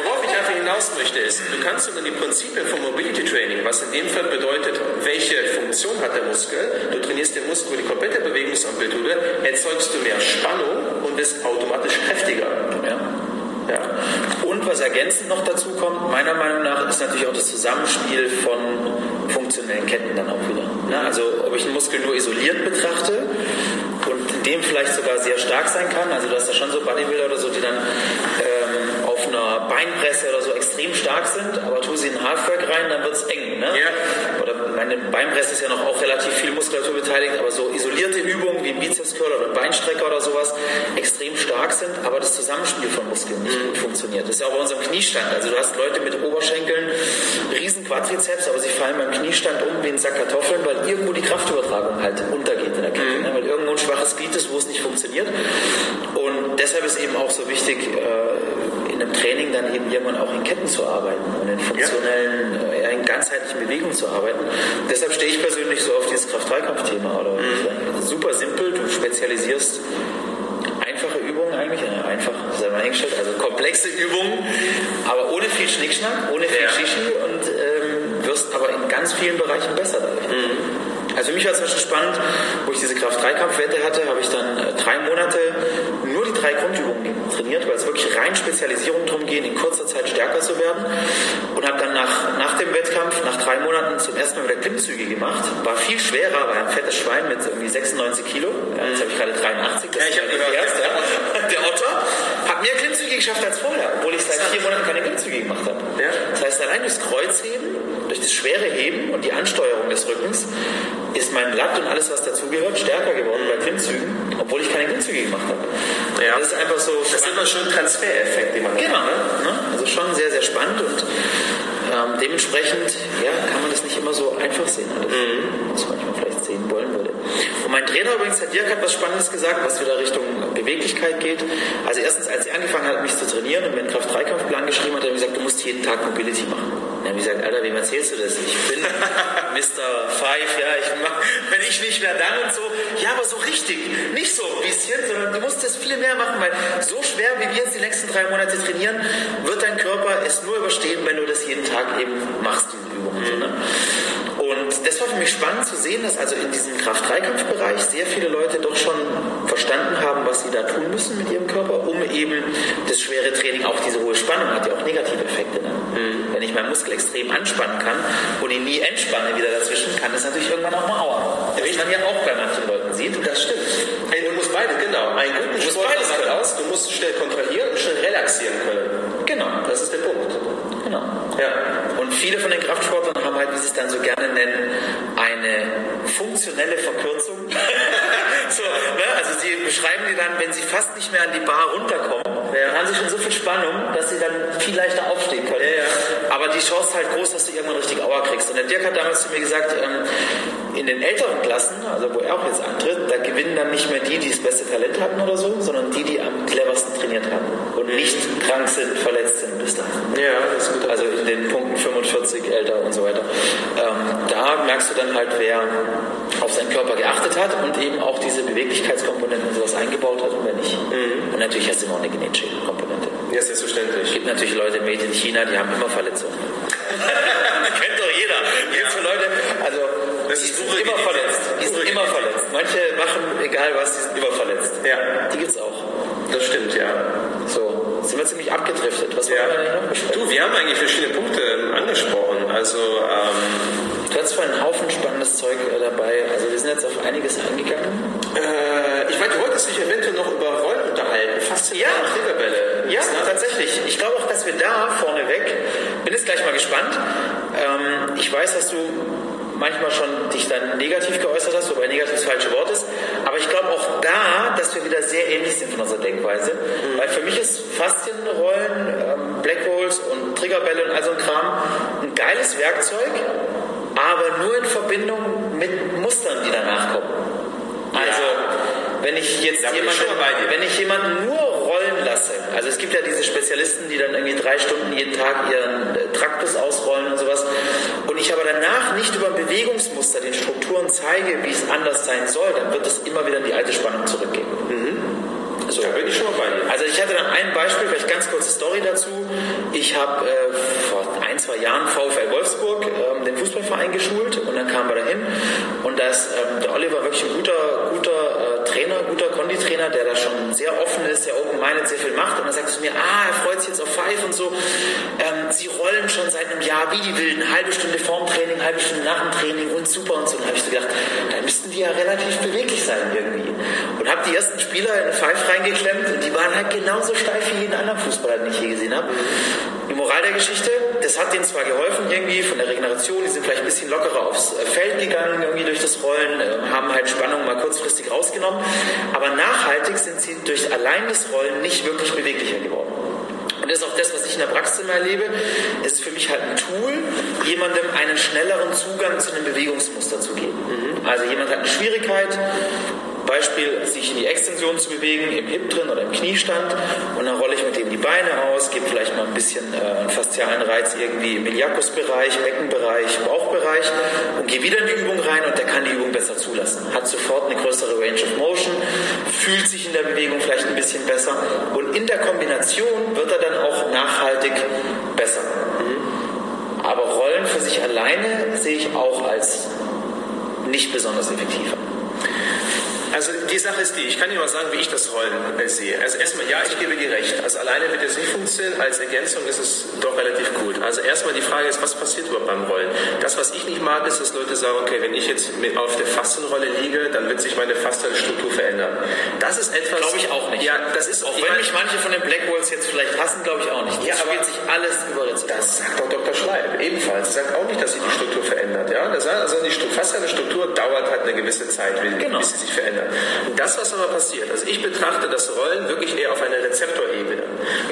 Worauf ich einfach hinaus möchte ist, du kannst unter die Prinzipien von Mobility Training, was in dem Fall bedeutet, welche Funktion hat der Muskel, du trainierst den Muskel über die komplette Bewegungsamplitude, erzeugst du mehr Spannung und bist automatisch kräftiger. Ja. Ja. Und was ergänzend noch dazu kommt, meiner Meinung nach, ist natürlich auch das Zusammenspiel von funktionellen Ketten dann auch wieder. Ne? Also ob ich einen Muskel nur isoliert betrachte und in zudem vielleicht sogar sehr stark sein kann. Also du hast da schon so Bodybuilder oder so, die dann ähm, auf einer Beinpresse oder so extrem stark sind, aber tu sie in Halfback rein, dann wird es eng. Ne? Ja. Meine Beinpresse ist ja noch auch relativ viel Muskulatur beteiligt, aber so isolierte Übungen wie ein Bizepscurl oder ein Beinstrecker oder sowas extrem stark sind, aber das Zusammenspiel von Muskeln nicht gut funktioniert. Das ist ja auch bei unserem Kniestand. Also du hast Leute mit Oberschenkeln, riesen Quadrizeps, aber sie fallen beim Kniestand um wie ein Sack Kartoffeln, weil irgendwo die Kraftübertragung halt untergeht in der Kette, ne? weil irgendwo ein schwaches Glied ist, wo es nicht funktioniert. Und deshalb ist eben auch so wichtig, äh, in einem Training dann eben irgendwann auch in Ketten zu arbeiten und in funktionellen, äh, in ganzheitlichen Bewegungen zu arbeiten. Deshalb stehe ich persönlich so auf dieses Kraft-3-Kampf-Thema. Oder Super simpel, du spezialisierst einfache Übungen eigentlich, ja, einfach, sei mal hingestellt, also komplexe Übungen, aber ohne viel Schnickschnack, ohne viel Ja. Shishi und ähm, wirst aber in ganz vielen Bereichen besser dadurch. Also für mich war es zum Beispiel spannend, wo ich diese Kraft-3-Kampfwette hatte, habe ich dann äh, drei Monate nur die drei Grundübungen trainiert, weil es wirklich rein Spezialisierung darum geht, in kurzer Zeit stärker zu werden. Und habe dann nach, nach dem Wettkampf, nach drei Monaten zum ersten Mal wieder Klimmzüge gemacht. War viel schwerer, war ein fettes Schwein mit irgendwie 96 Kilo. Ja, jetzt habe ich gerade 83. Das Ja, ich ist hab ja gehört, ja. Der Otter hat mehr Klimmzüge geschafft als vorher, obwohl ich seit vier Monaten keine Klimmzüge gemacht habe. Ja. Das heißt, allein durchs Kreuzheben, durch das schwere Heben und die Ansteuerung des Rückens ist mein Latt und alles, was dazugehört, stärker geworden bei Klimmzügen, obwohl ich keine Klimmzüge gemacht habe. Ja. Das ist einfach so Das ist immer schon ein Transfereffekt, den man hat. Genau, ne? also schon sehr, sehr spannend und ähm, dementsprechend ja, kann man das nicht immer so einfach sehen, alles, was man manchmal vielleicht sehen wollen würde. Und mein Trainer übrigens, der Dirk, hat was Spannendes gesagt, was wieder Richtung Beweglichkeit geht. Also erstens, als er angefangen hat, mich zu trainieren und mir einen Kraft-3-Kampfplan geschrieben hat, hat er mir gesagt, du musst jeden Tag Mobility machen. Dann habe ich gesagt, Alter, wem erzählst du das? Ich bin Mr. Five, ja, ich mach, wenn ich nicht mehr dann und so. Ja, aber so richtig, nicht so ein bisschen, sondern du musst das viel mehr machen, weil so schwer, wie wir jetzt die nächsten drei Monate trainieren, wird dein Körper es nur überstehen, wenn du das jeden Tag eben machst, diese Übungen. So, ne? Und das war für mich spannend zu sehen, dass also in diesem Kraft-3-Kampfbereich sehr viele Leute doch schon verstanden haben, was sie da tun müssen mit ihrem Körper, um eben das schwere Training, auch diese hohe Spannung hat ja auch negative Effekte. Ne? Wenn ich meinen Muskel extrem anspannen kann und ihn nie entspanne wieder dazwischen, kann das natürlich irgendwann auch mal auern. Was man ja auch bei manchen Leuten sieht. Das stimmt. Ey, du musst beides, genau. Einen guten musst Sport beides können. aus, du musst schnell kontrahieren und schnell relaxieren können. Genau, Das ist der Punkt. genau. Ja. Und viele von den Kraftsportlern halt, wie sie es dann so gerne nennen, eine funktionelle Verkürzung. so, ne? Also sie beschreiben die dann, wenn sie fast nicht mehr an die Bar runterkommen, dann haben sie schon so viel Spannung, dass sie dann viel leichter aufstehen können. Aber die Chance ist halt groß, dass du irgendwann richtig Auer kriegst. Und der Dirk hat damals zu mir gesagt, ähm, in den älteren Klassen, also wo er auch jetzt antritt, da gewinnen dann nicht mehr die, die das beste Talent hatten oder so, sondern die, die am cleversten trainiert haben und nicht krank sind, verletzt sind bis dahin. Ja, das ist gut. Also in den Punkten 45, älter und so weiter. Ähm, da merkst du dann halt, wer auf seinen Körper geachtet hat und eben auch diese Beweglichkeitskomponenten und sowas eingebaut hat und wer nicht. Und natürlich hast du immer auch eine genetische Komponente. Ja, selbstverständlich. Es gibt natürlich Leute made in China, die haben immer Verletzungen. Das die ist sind immer verletzt. Die sind immer verletzt. Manche machen, egal was, die sind immer verletzt. Ja, Die gibt's auch. das stimmt, ja. So, sind wir ziemlich abgedriftet. Was ja. wir? Du, wir haben eigentlich verschiedene Punkte ähm, angesprochen. Also, ähm, Du hast vorhin einen Haufen spannendes Zeug äh, dabei. Also wir sind jetzt auf einiges eingegangen. äh, ich meine, du wolltest dich eventuell noch über Rollen unterhalten. Faszinierende Ja. Triggerbälle. Ja, tatsächlich. Ich glaube auch, dass wir da vorneweg, bin jetzt gleich mal gespannt. Ähm, ich weiß, dass du manchmal schon dich dann negativ geäußert hast, wobei negativ das falsche Wort ist. Aber ich glaube auch da, dass wir wieder sehr ähnlich sind von unserer Denkweise. Weil für mich ist Faszienrollen, ähm, Black Holes und Triggerbälle und all so ein Kram ein geiles Werkzeug, aber nur in Verbindung mit Mustern, die danach kommen. Also, wenn ich jetzt ich jemanden, wenn ich jemanden nur rollen lasse, also es gibt ja diese Spezialisten, die dann irgendwie drei Stunden jeden Tag ihren äh, Traktus ausrollen und sowas, und ich aber danach nicht über ein Bewegungsmuster den Strukturen zeige, wie es anders sein soll, dann wird es immer wieder in die alte Spannung zurückgehen. So. Da bin ich schon mal bei dir. Also ich hatte dann ein Beispiel, vielleicht ganz kurze Story dazu. Ich habe äh, vor ein, zwei Jahren VfL Wolfsburg ähm, den Fußballverein geschult und dann kamen wir dahin und das, ähm, der Oliver wirklich ein guter, guter Konditrainer, der da schon sehr offen ist, sehr open-minded, sehr viel macht und dann sagt er zu mir, ah, er freut sich jetzt auf Five und so. Ähm, Sie rollen schon seit einem Jahr wie die Wilden, halbe Stunde vorm Training, halbe Stunde nach dem Training und super und so. Und dann habe ich so gedacht, da müssten die ja relativ beweglich sein irgendwie. Und und habe die ersten Spieler in Five reingeklemmt und die waren halt genauso steif wie jeden anderen Fußballer, den ich je gesehen habe. Die Moral der Geschichte, das hat denen zwar geholfen irgendwie von der Regeneration, die sind vielleicht ein bisschen lockerer aufs äh, Feld gegangen irgendwie durch das Rollen, äh, haben halt Spannung mal kurzfristig rausgenommen, aber nachhaltig sind sie durch allein das Rollen nicht wirklich beweglicher geworden. Und das ist auch das, was ich in der Praxis immer erlebe. Es ist für mich halt ein Tool, jemandem einen schnelleren Zugang zu einem Bewegungsmuster zu geben. Mhm. Also jemand hat eine Schwierigkeit, Beispiel, sich in die Extension zu bewegen, im Hip drin oder im Kniestand und dann rolle ich mit dem die Beine aus, gebe vielleicht mal ein bisschen äh, einen faszialen Reiz irgendwie im Iliacusbereich, Beckenbereich, Bauchbereich und gehe wieder in die Übung rein und der kann die Übung besser zulassen. Hat sofort eine größere Range of Motion, fühlt sich in der Bewegung vielleicht ein bisschen besser und in der Kombination wird er dann auch nachhaltig besser. Aber Rollen für sich alleine sehe ich auch als nicht besonders effektiv. Also die Sache ist die, ich kann Ihnen mal sagen, wie ich das Rollen sehe. Also erstmal, ja, ich gebe dir recht. Also alleine wird es nicht funktionieren, als Ergänzung ist es doch relativ gut. Also erstmal die Frage ist, was passiert überhaupt beim Rollen? Das, was ich nicht mag, ist, dass Leute sagen, okay, wenn ich jetzt auf der Faszienrolle liege, dann wird sich meine Faszienstruktur verändern. Das ist etwas... Glaube ich auch nicht. Ja, das ist... Auch wenn mich manche von den Black Walls jetzt vielleicht hassen, glaube ich auch nicht. Das ja, aber sich alles über Das sagt auch Dr. Schleib ebenfalls. Er sagt auch nicht, dass sich die Struktur verändert. Ja? Das also die Faszienstruktur dauert halt eine gewisse Zeit, genau. bis sie sich verändert verändern. Und das, was aber passiert, also ich betrachte das Rollen wirklich eher auf einer Rezeptorebene.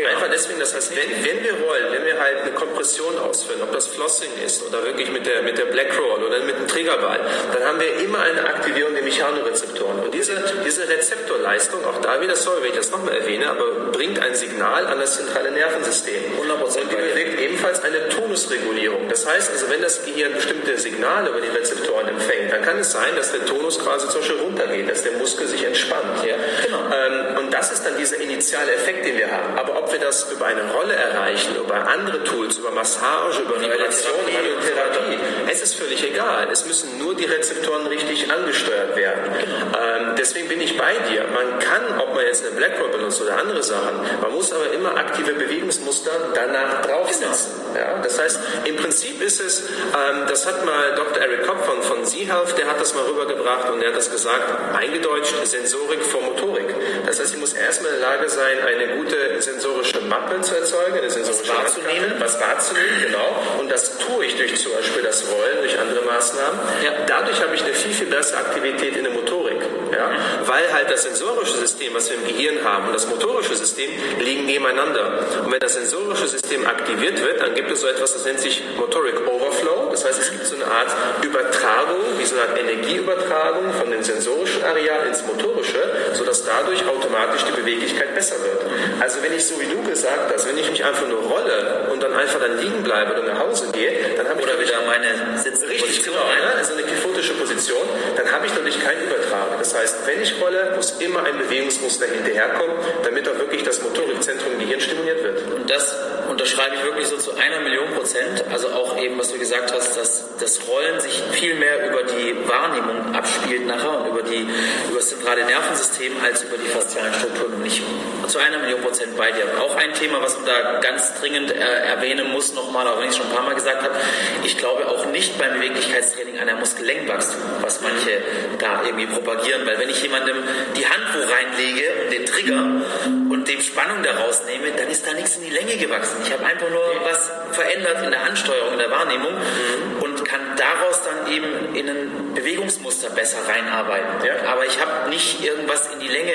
Ja. Einfach deswegen, das heißt, wenn, wenn wir rollen, wenn wir halt eine Kompression ausführen, ob das Flossing ist oder wirklich mit der, mit der Black Roll oder mit dem Triggerball, dann haben wir immer eine Aktivierung der Mechanorezeptoren. Und diese, diese Rezeptorleistung, auch da wieder, sorry, wenn ich das nochmal erwähne, aber bringt ein Signal an das zentrale Nervensystem. 100%. Und die bewirkt ebenfalls eine Tonusregulierung. Das heißt also, wenn das Gehirn bestimmte Signale über die Rezeptoren empfängt, dann kann es sein, dass der Tonus quasi zum Beispiel runtergeht, dass der Muskel sich entspannt. Ja? Genau. Ähm, und das ist dann dieser initiale Effekt, den wir haben. Aber ob wir das über eine Rolle erreichen, über andere Tools, über Massage, über Vibration, Radiotherapie, es ist völlig egal. Es müssen nur die Rezeptoren richtig angesteuert werden. Genau. Ähm, deswegen bin ich bei dir. Man kann, ob man jetzt eine Blackwell benutzt oder andere Sachen, man muss aber immer aktive Bewegungsmuster danach draufsetzen. Genau. Ja? Das heißt, im Prinzip ist es, ähm, das hat mal Dr. Eric Kopp von, von Z-Health, der hat das mal rübergebracht und der hat das gesagt, eingedeutscht Sensorik vor Motorik. Das heißt, ich muss erstmal in der Lage sein, eine gute sensorische Mappe zu erzeugen, eine sensorische was wahrzunehmen, was wahrzunehmen, genau. Und das tue ich durch zum Beispiel das Rollen, durch andere Maßnahmen. Ja. Dadurch habe ich eine viel, viel bessere Aktivität in der Motorik. Ja? Weil halt das sensorische System, was wir im Gehirn haben, und das motorische System liegen nebeneinander. Und wenn das sensorische System aktiviert wird, dann gibt es so etwas, das nennt sich Motoric Overflow. Das heißt, es gibt so eine Art Übertragung, wie so eine Art Energieübertragung von den sensorischen Areal ins motorische, sodass dadurch automatisch die Beweglichkeit besser wird. Also wenn ich so wie du gesagt hast, wenn ich mich einfach nur rolle und dann einfach dann liegen bleibe oder nach Hause gehe, dann habe ich oder wieder meine Sitzposition richtig genau, ne? also eine kyphotische Position, dann habe ich natürlich keinen Übertrag. Das heißt, wenn ich rolle, muss immer ein Bewegungsmuster hinterherkommen, damit auch wirklich das Motorikzentrum im Gehirn stimuliert wird. Und das unterschreibe ich wirklich so zu einer Million Prozent. Also auch eben, was du gesagt hast, dass das Rollen sich viel mehr über die Wahrnehmung abspielt nachher und über, die, über das zentrale Nervensystem als über die faszialen Strukturen und nicht zu einer Million Prozent bei dir. Auch ein Thema, was man da ganz dringend äh, erwähnen muss, nochmal, auch wenn ich es schon ein paar Mal gesagt habe, ich glaube auch nicht beim Beweglichkeitstraining an der Muskellenkwachstum, was manche da irgendwie propagieren, weil wenn ich jemandem die Hand wo reinlege und den Trigger und dem Spannung daraus nehme, dann ist da nichts in die Länge gewachsen. Ich habe einfach nur was verändert in der Ansteuerung, in der Wahrnehmung mhm. und kann daraus dann eben in ein Bewegungsmuster besser reinarbeiten. Ja. Aber ich habe nicht irgendwas in die Länge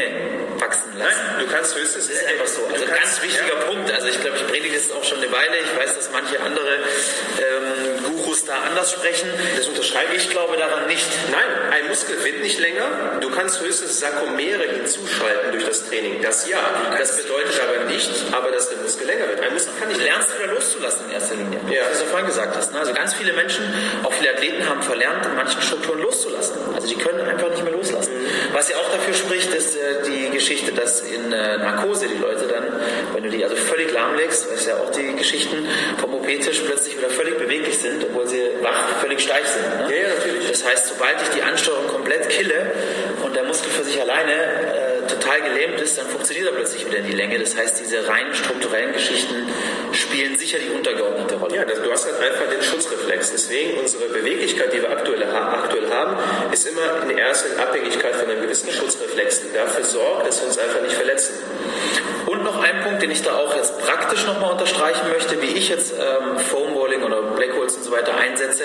wachsen lassen. Nein, du kannst höchstens. Das ist einfach so. Also kannst, ganz wichtiger ja. Punkt. Also ich glaube, ich predige das auch schon eine Weile. Ich weiß, dass manche andere ähm, Gurus da anders sprechen. Das unterschreibe ich. glaube daran nicht. Nein, ein Muskel wird nicht länger. Du kannst höchstens Sarkomere hinzuschalten durch das Training. Das ja. Das bedeutet aber nicht, aber dass der Muskel länger wird. Ein Muskel kann nicht. Du lernst wieder loszulassen in erster Linie. Ja. Was du vorhin gesagt hast. Ne? Also ganz viele Menschen, auch viele Athleten haben verlernt, in manchen Strukturen loszulassen. Also die können einfach nicht mehr loslassen. Mhm. Was ja auch dafür spricht, ist äh, die Geschichte, dass in äh, Narkose die Leute dann, wenn du die also völlig lahmlegst, das ist ja auch die Geschichten vom OP-Tisch plötzlich wieder völlig beweglich sind, obwohl sie wach völlig steif sind. Ne? Ja, ja, natürlich. Das heißt, sobald ich die Ansteuerung komplett kille und der Muskel für sich alleine äh, total gelähmt ist, dann funktioniert er plötzlich wieder in die Länge. Das heißt, diese rein strukturellen Geschichten spielen sicher die untergeordnete Rolle. Ja, du hast halt einfach den Schutzreflex. Deswegen unsere Beweglichkeit, die wir aktuell, aktuell haben, ist immer in erster Abhängigkeit von einem gewissen Schutzreflex, der dafür sorgt, dass wir uns einfach nicht verletzen. Und noch ein Punkt, den ich da auch jetzt praktisch nochmal unterstreichen möchte, wie ich jetzt ähm, Foamwalling oder Blackholes und so weiter einsetze.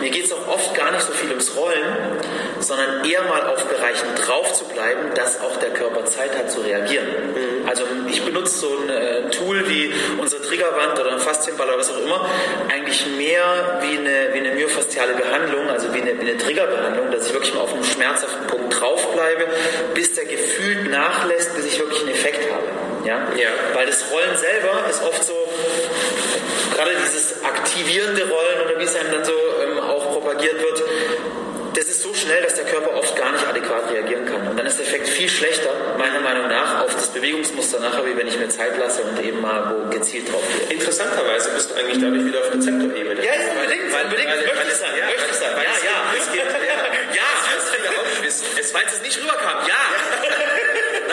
Mir geht es auch oft gar nicht so viel ums Rollen, sondern eher mal auf Bereichen drauf zu bleiben, dass auch der Körper Zeit hat zu reagieren. Mhm. Also ich benutze so ein äh, Tool wie unsere Triggerwand oder ein Faszienball oder was auch immer, eigentlich mehr wie eine, wie eine myofasziale Behandlung, also wie eine, wie eine Triggerbehandlung, dass ich wirklich mal auf einem schmerzhaften Punkt drauf bleibe, bis der gefühlt nachlässt, bis ich wirklich einen Effekt habe. Ja? ja. Weil das Rollen selber ist oft so, gerade dieses aktivierende Rollen oder wie es einem dann so ähm, auch propagiert wird, das ist so schnell, dass der Körper oft gar nicht adäquat reagieren kann. Und dann ist der Effekt viel schlechter, meiner Meinung nach, auf das Bewegungsmuster nachher, wie wenn ich mir Zeit lasse und eben mal wo gezielt drauf gehe. Interessanterweise bist du eigentlich dadurch wieder auf Rezeptorebene. Ja, ja, unbedingt, weil, unbedingt. Weil, möchte ich sein, ja, möchte ich sein. Ja, ja. Es gibt, ja, ja. Das auch wissen. Es, weil es nicht rüberkam, ja.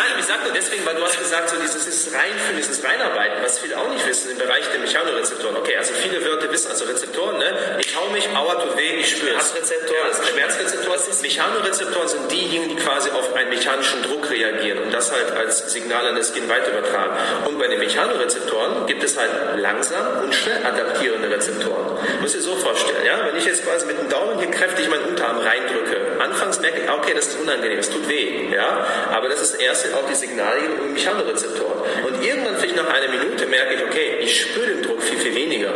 Nein, ich nur deswegen, weil du hast gesagt, so dieses ist Reinfühlen, dieses Reinarbeiten, was viele auch nicht wissen im Bereich der Mechanorezeptoren. Okay, also viele Wörter wissen, also Rezeptoren, ne? Ich hau mich, aua, tut weh, ich spüre es. Rezeptor, ja, Schmerzrezeptoren. Mechanorezeptoren sind diejenigen, die quasi auf einen mechanischen Druck reagieren und das halt als Signal an das Gen weiter übertragen. Und bei den Mechanorezeptoren gibt es halt langsam und schnell adaptierende Rezeptoren. Muss ihr so vorstellen, ja? Wenn ich jetzt quasi mit dem Daumen hier kräftig meinen Unterarm reindrücke, anfangs merke ich, okay, das ist unangenehm, es tut weh, ja? Aber das ist erst auch die Signalien und Mechanorezeptoren. Und irgendwann, vielleicht nach einer Minute, merke ich, okay, ich spüre den Druck viel, viel weniger.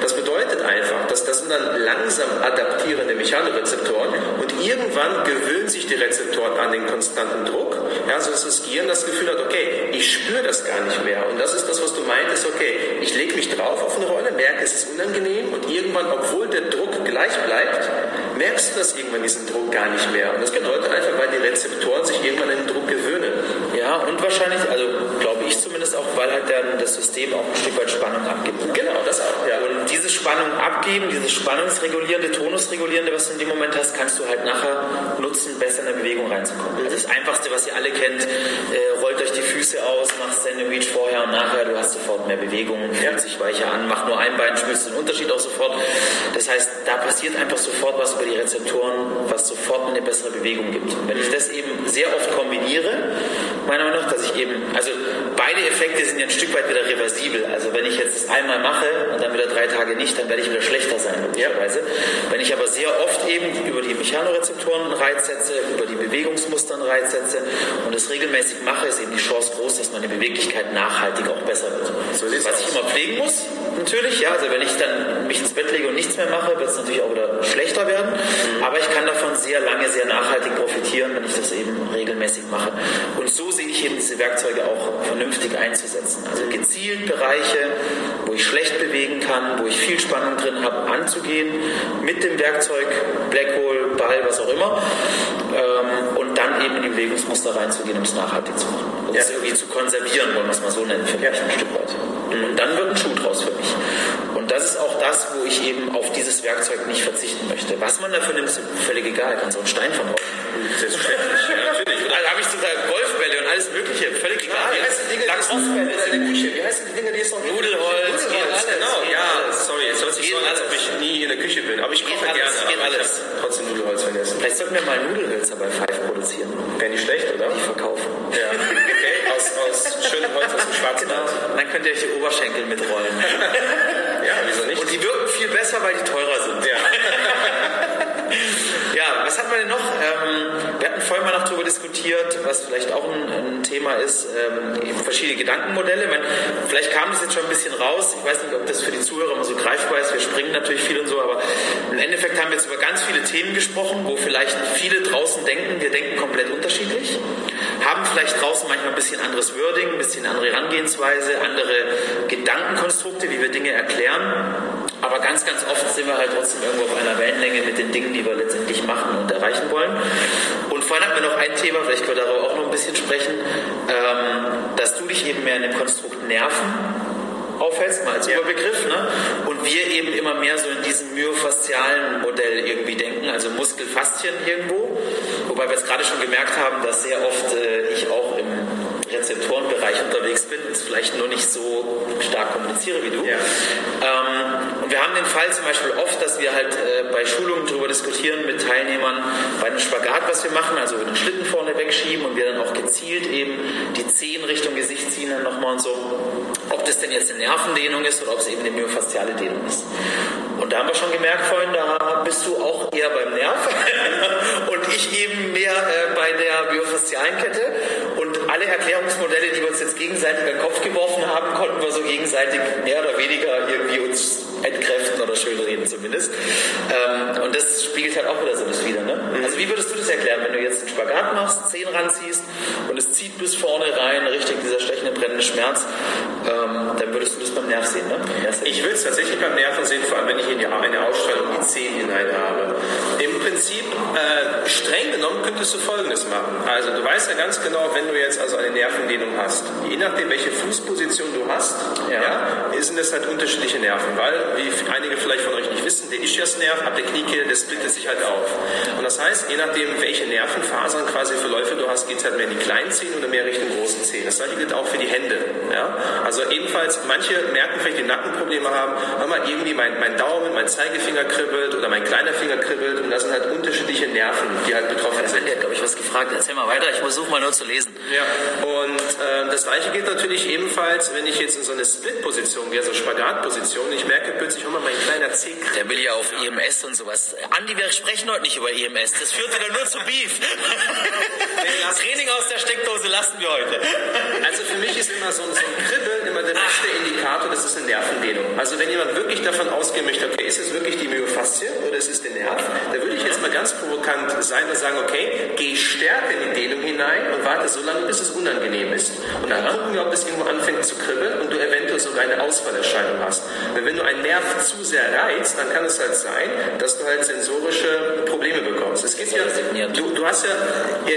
Das bedeutet einfach, dass das sind dann langsam adaptierende Mechanorezeptoren und irgendwann gewöhnen sich die Rezeptoren an den konstanten Druck, ja, sodass das Gehirn das Gefühl hat, okay, ich spüre das gar nicht mehr. Und das ist das, was du meintest, okay, ich lege mich drauf auf eine Rolle, merke, es ist unangenehm und irgendwann, obwohl der Druck gleich bleibt, merkst du das irgendwann diesen Druck gar nicht mehr. Und das bedeutet einfach, weil die Rezeptoren sich irgendwann an den Druck gewöhnen. Ja, und wahrscheinlich, also glaube ich zumindest auch, weil halt dann das System auch ein Stück weit Spannung abgibt. Genau, das auch, ja. Und diese Spannung abgeben, dieses spannungsregulierende, tonusregulierende, was du in dem Moment hast, kannst du halt nachher nutzen, besser in der Bewegung reinzukommen. Also das Einfachste, was ihr alle kennt, äh, rollt euch die Füße aus, macht Sandwich vorher und nachher, du hast sofort mehr Bewegung, fühlt ja. sich weicher an, macht nur ein Bein, spürst den Unterschied auch sofort. Das heißt, da passiert einfach sofort was über die Rezeptoren, was sofort eine bessere Bewegung gibt. Und wenn ich das eben sehr oft kombiniere, meiner Meinung nach, dass ich eben, also beide Effekte sind ja ein Stück weit wieder reversibel. Also wenn ich jetzt das einmal mache und dann wieder drei Tage nicht, dann werde ich wieder schlechter sein, möglicherweise. Wenn ich aber sehr oft eben über die Mechanorezeptoren einen Reiz setze, über die Bewegungsmuster einen Reiz setze und das regelmäßig mache, ist eben die Chance groß, dass meine Beweglichkeit nachhaltig auch besser wird. So Was ich immer pflegen muss, natürlich, ja, also wenn ich dann mich ins Bett lege und nichts mehr mache, wird es natürlich auch wieder schlechter werden. Mhm. Aber ich kann davon sehr lange, sehr nachhaltig profitieren, wenn ich das eben regelmäßig mache. Und so sehe ich eben diese Werkzeuge auch vernünftig einzusetzen. Also gezielt Bereiche, wo ich schlecht bewegen kann, wo ich viel Spannung drin habe, anzugehen mit dem Werkzeug, Blackhole, Ball, was auch immer, ähm, und dann eben in die Bewegungsmuster reinzugehen, um es nachhaltig zu machen. Um ja. es irgendwie zu konservieren, wollen wir es mal so nennen, vielleicht ja. ein Stück weit. Und dann wird ein Schuh draus für mich. Und das ist auch das, wo ich eben auf dieses Werkzeug nicht verzichten möchte. Was man dafür nimmt, ist völlig egal. Kann so einen Stein verbauen. Selbstverständlich, natürlich. Also habe ich sogar Golfbälle und alles Mögliche, völlig egal. Wie heißen die Dinge, Lachsbälle in der Küche? Wie heißen die Dinge, die es noch Nudelholz, Nudelholz, genau. Ja, sorry, es hört sich so an, als ob ich nie in der Küche bin. Aber ich koche gerne. Geht alles. trotzdem Nudelholz vergessen. Vielleicht sollten wir mal Nudelhölzer bei Five produzieren. Wäre nicht schlecht, oder? Die verkaufen. Ja. Okay, aus, aus schönem Holz aus dem Schwarzwald. Genau. Dann könnt ihr euch die Oberschenkel mitrollen. ja, wieso nicht? Und die wirken viel besser, weil die teurer sind. Ja. Was hat man denn noch? Ähm, wir hatten vorhin mal noch darüber diskutiert, was vielleicht auch ein, ein Thema ist, ähm, verschiedene Gedankenmodelle. Meine, vielleicht kam das jetzt schon ein bisschen raus. Ich weiß nicht, ob das für die Zuhörer immer so greifbar ist. Wir springen natürlich viel und so, aber im Endeffekt haben wir jetzt über ganz viele Themen gesprochen, wo vielleicht viele draußen denken, wir denken komplett unterschiedlich, haben vielleicht draußen manchmal ein bisschen anderes Wording, ein bisschen andere Herangehensweise, andere Gedankenkonstrukte, wie wir Dinge erklären. Aber ganz, ganz oft sind wir halt trotzdem irgendwo auf einer Wellenlänge mit den Dingen, die wir letztendlich machen und erreichen wollen. Und vorhin hatten wir noch ein Thema, vielleicht können wir darüber auch noch ein bisschen sprechen, ähm, dass du dich eben mehr in dem Konstrukt Nerven aufhältst, mal als ja. Überbegriff, ne? und wir eben immer mehr so in diesem myofaszialen Modell irgendwie denken, also Muskelfaszien irgendwo, wobei wir jetzt gerade schon gemerkt haben, dass sehr oft äh, ich auch im vielleicht nur nicht so stark kommuniziere wie du. Ja. Ähm, und wir haben den Fall zum Beispiel oft, dass wir halt äh, bei Schulungen darüber diskutieren mit Teilnehmern bei einem Spagat, was wir machen, also den Schlitten vorne wegschieben und wir dann auch gezielt eben die Zehen Richtung Gesicht ziehen dann nochmal und so. Ob das denn jetzt eine Nervendehnung ist oder ob es eben eine myofasziale Dehnung ist. Und da haben wir schon gemerkt vorhin, da bist du auch eher beim Nerv und ich eben mehr äh, bei der myofaszialen Kette. Und alle Erklärungsmodelle, die wir uns jetzt gegenseitig in den Kopf geworfen haben, konnten wir so gegenseitig mehr oder weniger irgendwie uns entkräften oder schönreden zumindest. Ähm, und das spiegelt halt auch wieder so das wieder. Ne? Mhm. Also wie würdest du das erklären, wenn du jetzt einen Spagat machst, Zehen ranziehst und es zieht bis vorne rein, richtig dieser stechende, brennende Schmerz, ähm, dann würdest du das beim Nerv sehen, ne? Ich will es tatsächlich beim Nerven sehen, vor allem wenn ich in die, eine Ausstrahlung die Zehen hinein habe. Im Prinzip, äh, streng genommen, könntest du Folgendes machen. Also du weißt ja ganz genau, wenn du jetzt also eine Nervendehnung hast, je nachdem, welche Fußposition du hast, ja. ja sind das halt unterschiedliche Nerven, weil wie einige vielleicht von euch nicht wissen, der Ischiasnerv ab der Kniekehle, der splittet sich halt auf. Und das heißt, je nachdem, welche Nervenfasern quasi Verläufe du hast, geht es halt mehr in die kleinen Zehen oder mehr Richtung großen Zehen. Das gleiche gilt auch für die Hände. Ja? Also ebenfalls, manche merken vielleicht, die Nackenprobleme haben, hör mal, irgendwie mein, mein Daumen, mein Zeigefinger kribbelt oder mein kleiner Finger kribbelt und das sind halt unterschiedliche Nerven, die halt betroffen sind. Ja, glaube ich, was gefragt. Erzähl mal weiter, ich versuche mal nur zu lesen. Ja, und äh, das gleiche gilt natürlich ebenfalls, wenn ich jetzt in so eine Split-Position gehe, so Spagatposition, ich merke plötzlich, mal, mein kleiner Zeh. Der will ja auf. EMS und sowas. Andi, wir sprechen heute nicht über EMS. Das führt wieder nur zu Beef. das Training aus der Steckdose lassen wir heute. Also für mich ist immer so ein, so ein Kribbeln immer der beste Indikator, das ist eine Nervendehnung. Also wenn jemand wirklich davon ausgehen möchte, okay, ist es wirklich die Myofaszie oder ist es der Nerv, da würde ich jetzt mal ganz provokant sein und sagen, okay, geh stärker in die Dehnung hinein und warte so lange, bis es unangenehm ist. Und dann gucken wir, ob es irgendwo anfängt zu kribbeln und du eventuell sogar eine Ausfallerscheinung hast. Denn wenn du einen Nerv zu sehr reizt, dann kann es halt sein, dass du halt sensorische Probleme bekommst. Es gibt ja, du, du hast ja,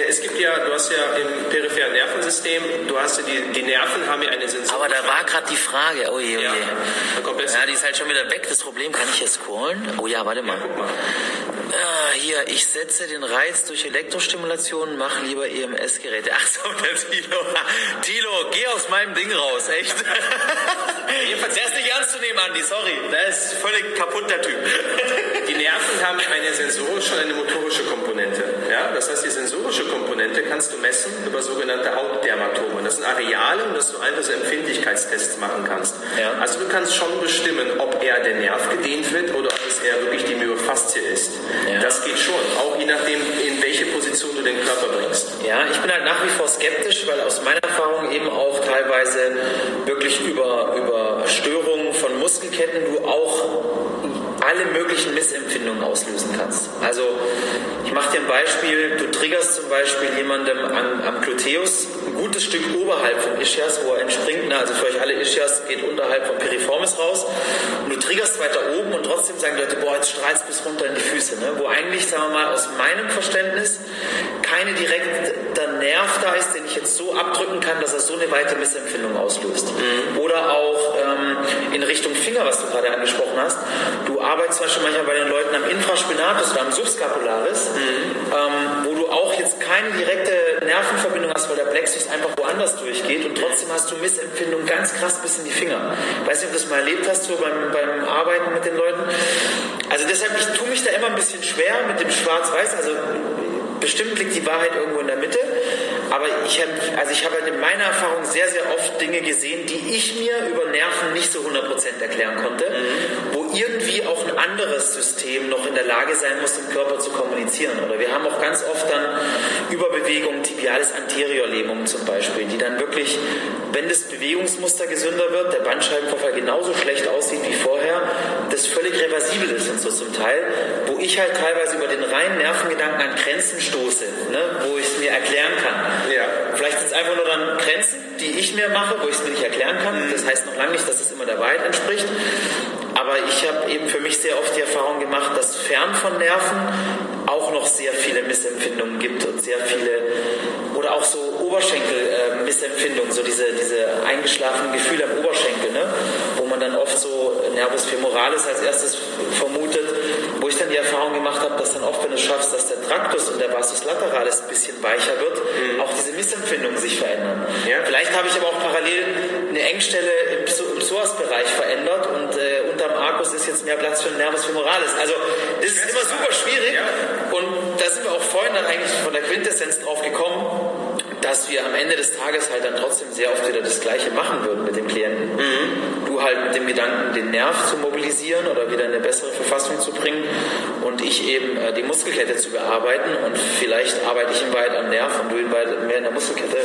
es gibt ja, du hast ja im peripheren Nervensystem, du hast ja die, die Nerven haben ja eine Sensorik. Aber da war gerade die Frage, oh je, oh je. Ja, ja, die ist halt schon wieder weg. Das Problem kann ich hier scrollen. Oh ja, warte mal. Ja, mal. Ah, hier, ich setze den Reiz durch Elektrostimulation, mach lieber EMS-Geräte. Ach so, der Tilo. Tilo, geh aus meinem Ding raus, echt. Jedenfalls, der ist nicht ernst zu nehmen, Andi, sorry. Der ist völlig kaputt, der Typ. Die Nerven haben eine sensorische und eine motorische Komponente. Ja? Das heißt, die sensorische Komponente kannst du messen über sogenannte Hautdermatome. Das sind Areale, um das du einfach so Empfindlichkeitstests machen kannst. Ja. Also du kannst schon bestimmen, ob eher der Nerv gedehnt wird oder ob es eher wirklich die Myofaszie ist. Ja. Das geht schon, auch je nachdem, in welche Position du den Körper bringst. Ja, ich bin halt nach wie vor skeptisch, weil aus meiner Erfahrung eben auch teilweise wirklich über, über Störungen von Muskelketten du auch alle möglichen Missempfindungen auslösen kannst. Also ich mache dir ein Beispiel, du triggerst zum Beispiel jemandem am, am Gluteus ein gutes Stück oberhalb vom Ischias, wo er entspringt, ne? also für euch alle Ischias geht unterhalb vom Piriformis raus und du triggerst weiter oben und trotzdem sagen die Leute, boah, jetzt strahlst bis runter in die Füße, ne? wo eigentlich, sagen wir mal, aus meinem Verständnis keine direkter Nerv da ist, den ich jetzt so abdrücken kann, dass er so eine weite Missempfindung auslöst. Mhm. Oder auch ähm, in Richtung Finger, was du gerade angesprochen hast. Du arbeitest zum Beispiel manchmal bei den Leuten am Infraspinatus oder am Subscapularis, mhm. Ähm, wo du auch jetzt keine direkte Nervenverbindung hast, weil der Plexus einfach woanders durchgeht und trotzdem hast du Missempfindung ganz krass bis in die Finger. Ich weiß nicht, ob du das mal erlebt hast, so beim, beim Arbeiten mit den Leuten. Also deshalb, ich tue mich da immer ein bisschen schwer mit dem Schwarz-Weiß. Also bestimmt liegt die Wahrheit irgendwo in der Mitte. Aber ich habe also ich hab halt in meiner Erfahrung sehr, sehr oft Dinge gesehen, die ich mir über Nerven nicht so 100% erklären konnte, mhm. wo irgendwie auch ein anderes System noch in der Lage sein muss, im Körper zu kommunizieren. Oder wir haben auch ganz oft dann Überbewegungen, tibialis anterior Lähmung zum Beispiel, die dann wirklich, wenn das Bewegungsmuster gesünder wird, der Bandscheibenvorfall genauso schlecht aussieht wie vorher, das völlig reversibel ist und so zum Teil, wo ich halt teilweise über den reinen Nervengedanken an Grenzen stoße, ne, wo ich es mir erklären kann. Ja. Vielleicht sind es einfach nur dann Grenzen, die ich mir mache, wo ich es mir nicht erklären kann. Mhm. Das heißt noch lange nicht, dass es immer der Wahrheit entspricht. Aber ich habe eben für mich sehr oft die Erfahrung gemacht, dass fern von Nerven auch noch sehr viele Missempfindungen gibt und sehr viele oder auch so Oberschenkel-Missempfindungen, äh, so diese, diese eingeschlafenen Gefühle am Oberschenkel, ne? wo man dann oft so Nervus femoralis als erstes vermutet wo ich dann die Erfahrung gemacht habe, dass dann oft, wenn du es schaffst, dass der Traktus und der Vastus lateralis ein bisschen weicher wird, mhm. auch diese Missempfindungen sich verändern. Ja. Vielleicht habe ich aber auch parallel eine Engstelle im, im Psoas-Bereich verändert Arkus ist jetzt mehr Platz für den Nervus femoralis. Also das ist immer super schwierig und da sind wir auch vorhin dann eigentlich von der Quintessenz drauf gekommen, dass wir am Ende des Tages halt dann trotzdem sehr oft wieder das Gleiche machen würden mit dem Klienten. Mhm. Du halt mit dem Gedanken, den Nerv zu mobilisieren oder wieder in eine bessere Verfassung zu bringen und ich eben äh, die Muskelkette zu bearbeiten und vielleicht arbeite ich ihn weit am Nerv und du ihn weit mehr in der Muskelkette.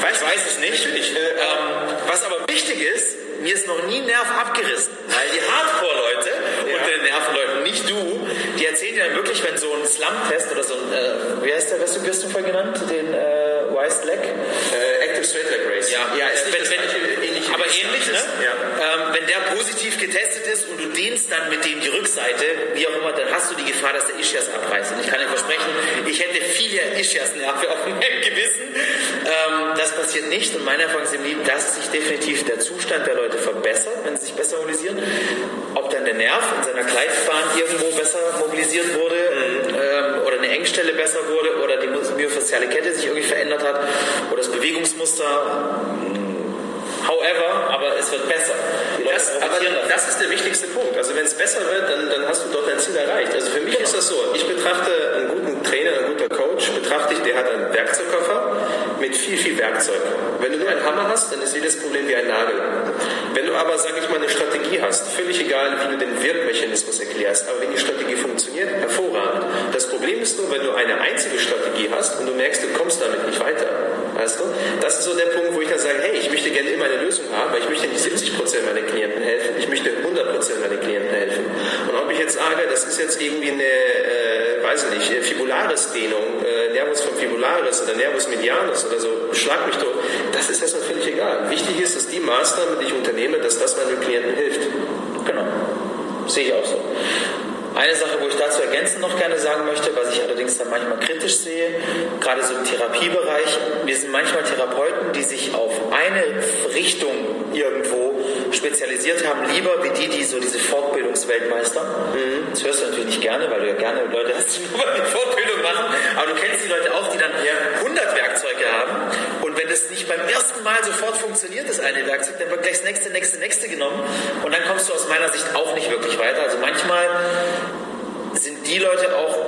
Weiß, ich weiß es nicht. Natürlich. Äh, ähm, was aber wichtig ist, mir ist noch nie ein Nerv abgerissen, weil die Hardcore-Leute ja. unter den Nervenleuten, nicht du, die erzählen dir dann wirklich, wenn so ein Slum-Test oder so ein, äh, wie heißt der, was du, wirst du vorhin genannt, den äh, Wise Leg? Äh, Active Straight Leg Race. Ja, ja ist wenn, wenn, ähnlich, aber ähnlich, ne? Ja. Ähm, wenn der positiv getestet ist und du dehnst dann mit dem die Rückseite, wie auch immer, dann hast du die Gefahr, dass der Ischias abreißt. Und ich kann dir versprechen, ich hätte viele Ischias-Nerven auf dem Gewissen. Ähm, das passiert nicht und meine Erfahrung ist im Leben, dass sich definitiv der Zustand der Leute verbessert, wenn sie sich besser mobilisieren. Ob dann der Nerv in seiner Gleitbahn irgendwo besser mobilisiert wurde ähm, oder eine Engstelle besser wurde oder die myofasziale Kette sich irgendwie verändert hat oder das Bewegungsmuster However, aber es wird besser. Das, aber das ist der wichtigste Punkt. Also wenn es besser wird, dann, dann hast du dort dein Ziel erreicht. Also für mich genau. ist das so, ich betrachte einen guten Trainer, einen guten Coach, betrachte ich, der hat einen Werkzeugkoffer mit viel, viel Werkzeug. Wenn du nur einen Hammer hast, dann ist jedes Problem wie ein Nagel. Wenn du aber, sage ich mal, eine Strategie hast, völlig egal, wie du den Wirkmechanismus erklärst, aber wenn die Strategie funktioniert, hervorragend. Das Problem ist nur, wenn du eine einzige Strategie hast und du merkst, du kommst damit nicht weiter. Weißt du? Das ist so der Punkt, wo ich dann sage, hey, ich möchte gerne immer eine Lösung haben, weil ich möchte nicht 70% meiner Klienten helfen, ich möchte 100% meiner Klienten helfen. Und ob ich jetzt sage, das ist jetzt irgendwie eine, äh, weiß ich nicht, Fibularis-Dehnung, äh, Nervus vom Fibularis oder Nervus medianus oder so, schlag mich tot, das ist erstmal völlig egal. Wichtig ist, dass die Maßnahmen, die ich unternehme, dass das meinen Klienten hilft. Genau. Sehe ich auch so. Eine Sache, wo ich dazu ergänzend noch gerne sagen möchte, was ich allerdings dann manchmal kritisch sehe, gerade so im Therapiebereich, wir sind manchmal Therapeuten, die sich auf eine Richtung irgendwo spezialisiert haben, lieber wie die, die so diese Fortbildungsweltmeister. Mhm. Das hörst du natürlich nicht gerne, weil du ja gerne Leute hast, die nur die Fortbildung machen, aber du kennst die Leute auch, die dann 100 Werkzeuge haben und wenn das nicht beim ersten Mal sofort funktioniert, das eine Werkzeug, dann wird gleich das nächste, nächste, nächste genommen und dann kommst du aus meiner Sicht auch nicht wirklich weiter. Also manchmal sind die Leute auch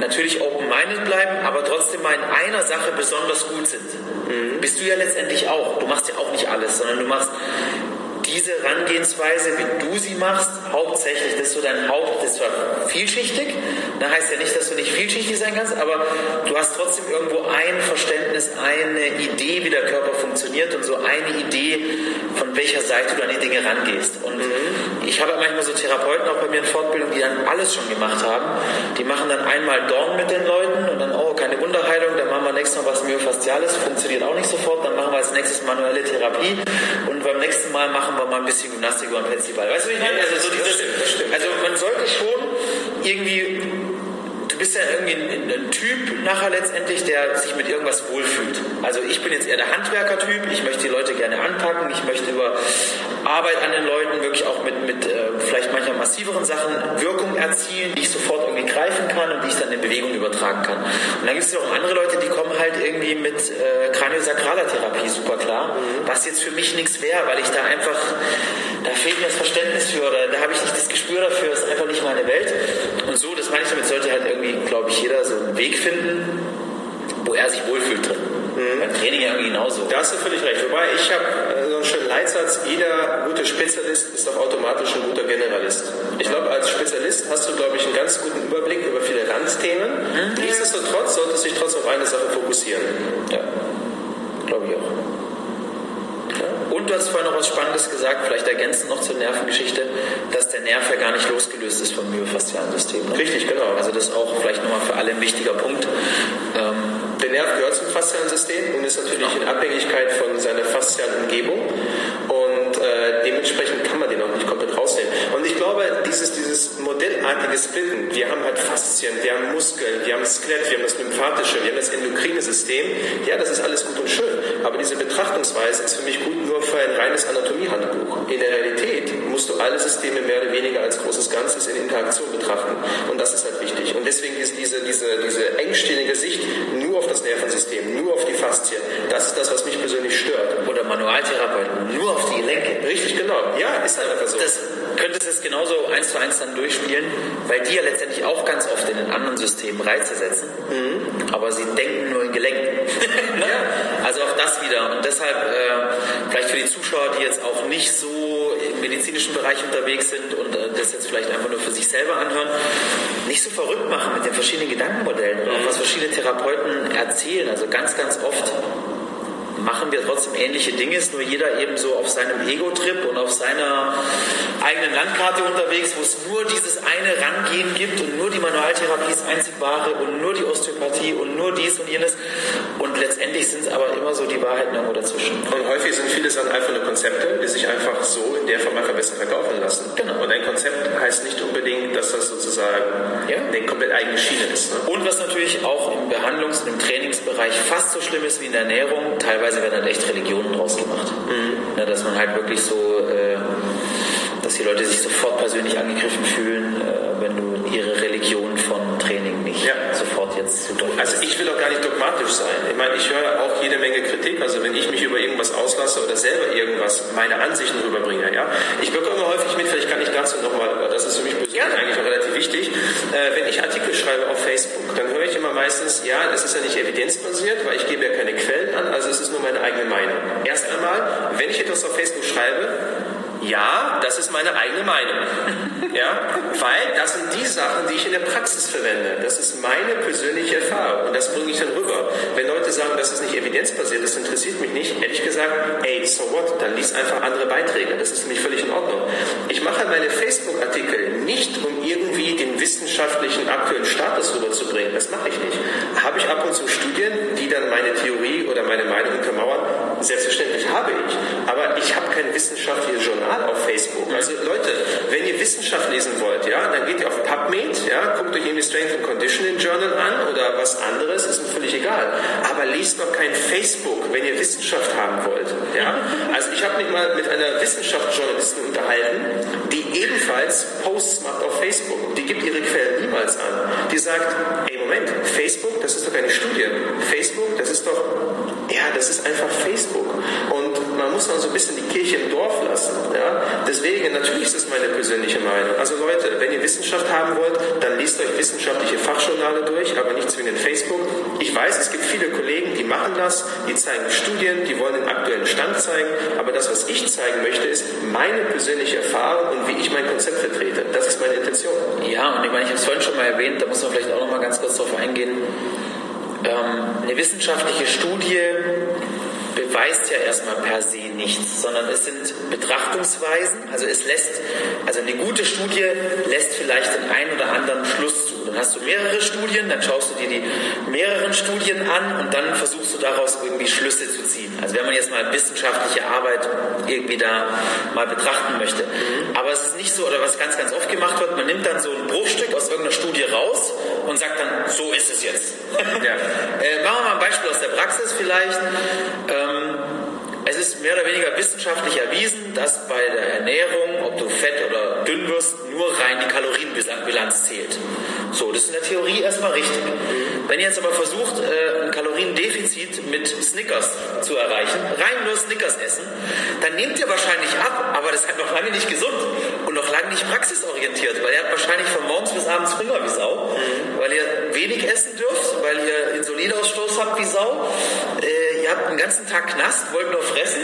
natürlich open-minded bleiben, aber trotzdem mal in einer Sache besonders gut sind. Mhm. Bist du ja letztendlich auch. Du machst ja auch nicht alles, sondern du machst diese Herangehensweise, wie du sie machst, hauptsächlich, das ist so dein Haupt, das ist zwar vielschichtig, das heißt ja nicht, dass du nicht vielschichtig sein kannst, aber du hast trotzdem irgendwo ein Verständnis, eine Idee, wie der Körper funktioniert und so eine Idee, von welcher Seite du an die Dinge rangehst. Und mhm. ich habe manchmal so Therapeuten auch bei mir in Fortbildung, die dann alles schon gemacht haben. Die machen dann einmal Dorn mit den Leuten und dann, oh, keine Wunderheilung, dann machen wir nächstes Mal was Myofasziales, funktioniert auch nicht sofort, dann machen wir als nächstes manuelle Therapie und beim nächsten Mal machen wir mal ein bisschen Gymnastik oder ein. Weißt du, wie ich meine? Also, so dieses, also man sollte schon irgendwie du bist ja irgendwie ein, ein, Typ nachher letztendlich, der sich mit irgendwas wohlfühlt. Also ich bin jetzt eher der Handwerker-Typ, ich möchte die Leute gerne anpacken, ich möchte über Arbeit an den Leuten wirklich auch mit, mit äh, vielleicht manchmal massiveren Sachen Wirkung erzielen, die ich sofort irgendwie greifen kann und die ich dann in Bewegung übertragen kann. Und dann gibt es ja auch andere Leute, die kommen halt irgendwie mit äh, Kraniosakraler Therapie super klar, mhm. was jetzt für mich nichts wäre, weil ich da einfach, da fehlt mir das Verständnis für oder da habe ich nicht das Gespür dafür, das ist einfach nicht meine Welt. Und so, das meine ich damit, sollte halt irgendwie glaube ich, jeder so einen Weg finden, wo er sich wohlfühlt drin. Mhm. Beim Training ja irgendwie genauso. Da hast du völlig recht. Wobei ich habe äh, so einen schönen Leitsatz, jeder gute Spezialist ist auch automatisch ein guter Generalist. Ich glaube, als Spezialist hast du, glaube ich, einen ganz guten Überblick über viele Randthemen. Mhm. Nichtsdestotrotz sollte sich trotzdem auf eine Sache fokussieren. Ja, glaube ich auch. Und du hast vorhin noch was Spannendes gesagt, vielleicht ergänzend noch zur Nervengeschichte, dass der Nerv ja gar nicht losgelöst ist vom myofaszialen System. Ne? Richtig, genau. Also das ist auch vielleicht nochmal für alle ein wichtiger Punkt. Ähm, der Nerv gehört zum faszialen System und ist natürlich in Abhängigkeit von seiner faszialen Umgebung. Und äh, dementsprechend kann man den auch nicht komplett rausnehmen. Und ich glaube, dieses, dieses modellartige Splitten, wir haben halt Faszien, wir haben Muskeln, wir haben Skelett, wir haben das lymphatische, wir haben das endokrine System. Ja, das ist alles gut und schön. Aber diese Betrachtungsweise ist für mich gut nur für ein reines Anatomiehandbuch. In der Realität musst du alle Systeme mehr oder weniger als großes Ganzes in Interaktion betrachten. Und das ist halt wichtig. Und deswegen ist diese, diese, diese engständige Sicht nur auf das Nervensystem, nur auf die Faszien, das ist das, was mich persönlich stört. Oder Manualtherapeut nur auf die Gelenke. Richtig, genau. Ja, ist halt einfach so. Das könntest es genauso eins zu eins dann durchspielen, weil die ja letztendlich auch ganz oft in den anderen Systemen Reize setzen, mhm. aber sie denken nur in Gelenken. ne? Also auch das wieder. Und deshalb äh, vielleicht für die Zuschauer, die jetzt auch nicht so im medizinischen Bereich unterwegs sind und äh, das jetzt vielleicht einfach nur für sich selber anhören, nicht so verrückt machen mit den verschiedenen Gedankenmodellen und auch was verschiedene Therapeuten erzählen. Also ganz, ganz oft machen wir trotzdem ähnliche Dinge, ist nur jeder eben so auf seinem Ego-Trip und auf seiner eigenen Landkarte unterwegs, wo es nur dieses eine Rangehen gibt und nur die Manualtherapie ist einzig wahre und nur die Osteopathie und nur dies und jenes. Und letztendlich sind es aber immer so die Wahrheiten irgendwo dazwischen. Und häufig sind viele Sachen einfach nur Konzepte, die sich einfach so in der Form einfach besser verkaufen lassen. Genau. Und ein Konzept heißt nicht unbedingt, dass das sozusagen ja. eine komplett eigene Schiene ist. Ne? Und was natürlich auch im Behandlungs- und im Trainingsbereich fast so schlimm ist wie in der Ernährung, teilweise werden halt echt Religionen draus gemacht. Mhm. Ja, dass man halt wirklich so, äh, dass die Leute sich sofort persönlich angegriffen fühlen, äh, wenn du ihre Religion von Training nicht ja. sofort jetzt zu Also ich will auch gar nicht dogmatisch sein. Ich meine, ich höre auch jede Menge Kritik. Also wenn ich mich über irgendwas auslasse oder selber irgendwas, meine Ansichten rüberbringe, ja. Ich bekomme häufig mit, vielleicht kann ich dazu nochmal, das ist für mich persönlich ja. eigentlich auch relativ wichtig, äh, wenn ich Artikel schreibe auf Facebook, dann höre ich immer meistens, ja, das ist ja nicht evidenzbasiert, weil ich gebe ja keine Quellen an, also es ist nur meine eigene Meinung. Erst einmal, wenn ich etwas auf Facebook schreibe, ja, das ist meine eigene Meinung. Ja, weil das sind die Sachen, die ich in der Praxis verwende. Das ist meine persönliche Erfahrung und das bringe ich dann rüber. Wenn Leute sagen, das ist nicht evidenzbasiert, das interessiert mich nicht, ehrlich gesagt, ey, so what, dann lies einfach andere Beiträge. Das ist für mich völlig in Ordnung. Ich mache meine Facebook-Artikel nicht, um irgendwie den wissenschaftlichen aktuellen Status rüberzubringen. Das mache ich nicht. Habe ich ab und zu Studien, die dann meine Theorie oder meine Meinung untermauern? Selbstverständlich habe ich. Aber ich habe kein wissenschaftliches Journal auf Facebook. Also Leute, wenn ihr Wissenschaft lesen wollt, ja, dann geht ihr auf PubMed, ja, guckt euch irgendwie Strength and Conditioning Journal an oder was anderes, ist mir völlig egal. Aber liest doch kein Facebook, wenn ihr Wissenschaft haben wollt. Ja? Also ich habe mich mal mit einer Wissenschaftsjournalistin unterhalten, die ebenfalls Posts macht auf Facebook. Die gibt ihre Quellen niemals an. Die sagt, Moment, Facebook, das ist doch keine Studie. Facebook, das ist doch, ja, das ist einfach Facebook. Und man muss dann so ein bisschen die Kirche im Dorf lassen. Ja? Deswegen, natürlich ist das meine persönliche Meinung. Also Leute, wenn ihr Wissenschaft haben wollt, dann liest euch wissenschaftliche Fachjournale durch, aber nicht zwingend Facebook. Ich weiß, es gibt viele Kollegen, die machen das, die zeigen Studien, die wollen den aktuellen Stand zeigen, aber das, was ich zeigen möchte, ist meine persönliche Erfahrung und wie ich mein Konzept vertrete. Das ist meine Intention. Ja, und ich meine, ich habe es vorhin schon mal erwähnt, da muss man vielleicht auch noch mal ganz kurz darauf eingehen. Ähm, eine wissenschaftliche Studie beweist ja erstmal per se nichts, sondern es sind Betrachtungsweisen. Also es lässt, also eine gute Studie lässt vielleicht den einen oder anderen Schluss zu. Dann hast du mehrere Studien, dann schaust du dir die mehreren Studien an und dann versuchst du daraus irgendwie Schlüsse zu ziehen. Also wenn man jetzt mal wissenschaftliche Arbeit irgendwie da mal betrachten möchte. Aber es ist nicht so, oder was ganz, ganz oft gemacht wird, man nimmt dann so ein Bruchstück aus irgendeiner Studie raus und sagt dann, so ist es jetzt. Ja. äh, machen wir mal ein Beispiel aus der Praxis vielleicht. Ähm, ist mehr oder weniger wissenschaftlich erwiesen, dass bei der Ernährung, ob du fett oder dünn wirst, nur rein die Kalorienbilanz zählt. So, das ist in der Theorie erstmal richtig. Wenn ihr jetzt aber versucht, äh, ein Kaloriendefizit mit Snickers zu erreichen, rein nur Snickers essen, dann nehmt ihr wahrscheinlich ab, aber das ist halt noch lange nicht gesund und noch lange nicht praxisorientiert, weil ihr habt wahrscheinlich von morgens bis abends Hunger wie Sau, weil ihr wenig essen dürft, weil ihr Insulinausstoß habt wie Sau. Äh, ihr habt einen ganzen Tag Knast, wollt nur fressen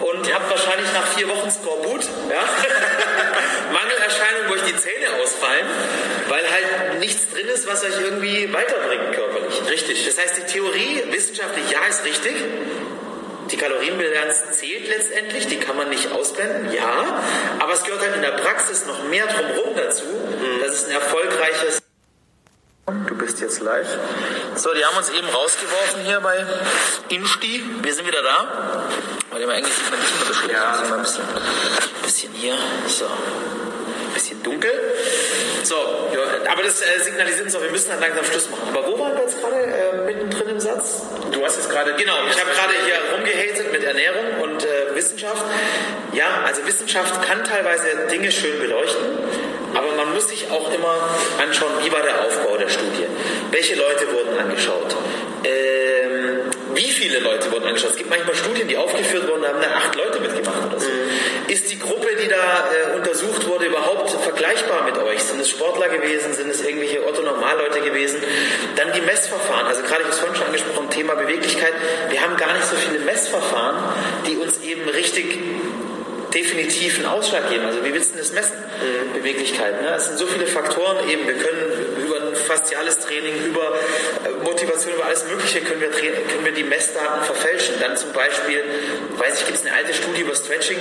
und habt wahrscheinlich nach vier Wochen Skorbut, ja? Mangelerscheinungen, wo euch die Zähne ausfallen, weil halt nichts drin ist, was euch irgendwie weiterbringt körperlich. Richtig. Das heißt, die Theorie wissenschaftlich ja ist richtig. Die Kalorienbilanz zählt letztendlich, die kann man nicht ausblenden, ja, aber es gehört halt in der Praxis noch mehr drumherum dazu, mhm. dass es ein erfolgreiches Du bist jetzt live. So, die haben uns eben rausgeworfen hier bei Insti. Wir sind wieder da. Warte mal, eigentlich sieht man nicht mehr beschrieben. Ja. Mal ein bisschen, bisschen hier. So. Ein bisschen dunkel. So, ja, aber das äh, signalisiert uns auch, wir müssen dann langsam Schluss machen. Aber wo waren wir jetzt gerade äh, mittendrin im Satz? Du hast jetzt gerade. Genau, ich habe gerade hier rumgehatet mit Ernährung und äh, Wissenschaft. Ja, also Wissenschaft kann teilweise Dinge schön beleuchten. Aber man muss sich auch immer anschauen, wie war der Aufbau der Studie? Welche Leute wurden angeschaut? Ähm, wie viele Leute wurden angeschaut. Es gibt manchmal Studien, die aufgeführt wurden, da haben da acht Leute mitgemacht oder so. Mhm. Ist die Gruppe, die da äh, untersucht wurde, überhaupt vergleichbar mit euch? Sind es Sportler gewesen? Sind es irgendwelche Otto-Normalleute gewesen? Dann die Messverfahren. Also gerade, ich habe es vorhin schon angesprochen, Thema Beweglichkeit. Wir haben gar nicht so viele Messverfahren, die uns eben richtig definitiv einen Ausschlag geben. Also wie willst du das messen? Mhm. Beweglichkeit. Ne? Es sind so viele Faktoren eben. Wir können über ein fasziales Training, über äh, Motivation, über alles Mögliche können wir, können wir die Messdaten verfälschen. Dann zum Beispiel, weiß ich, gibt es eine alte Studie über Stretching.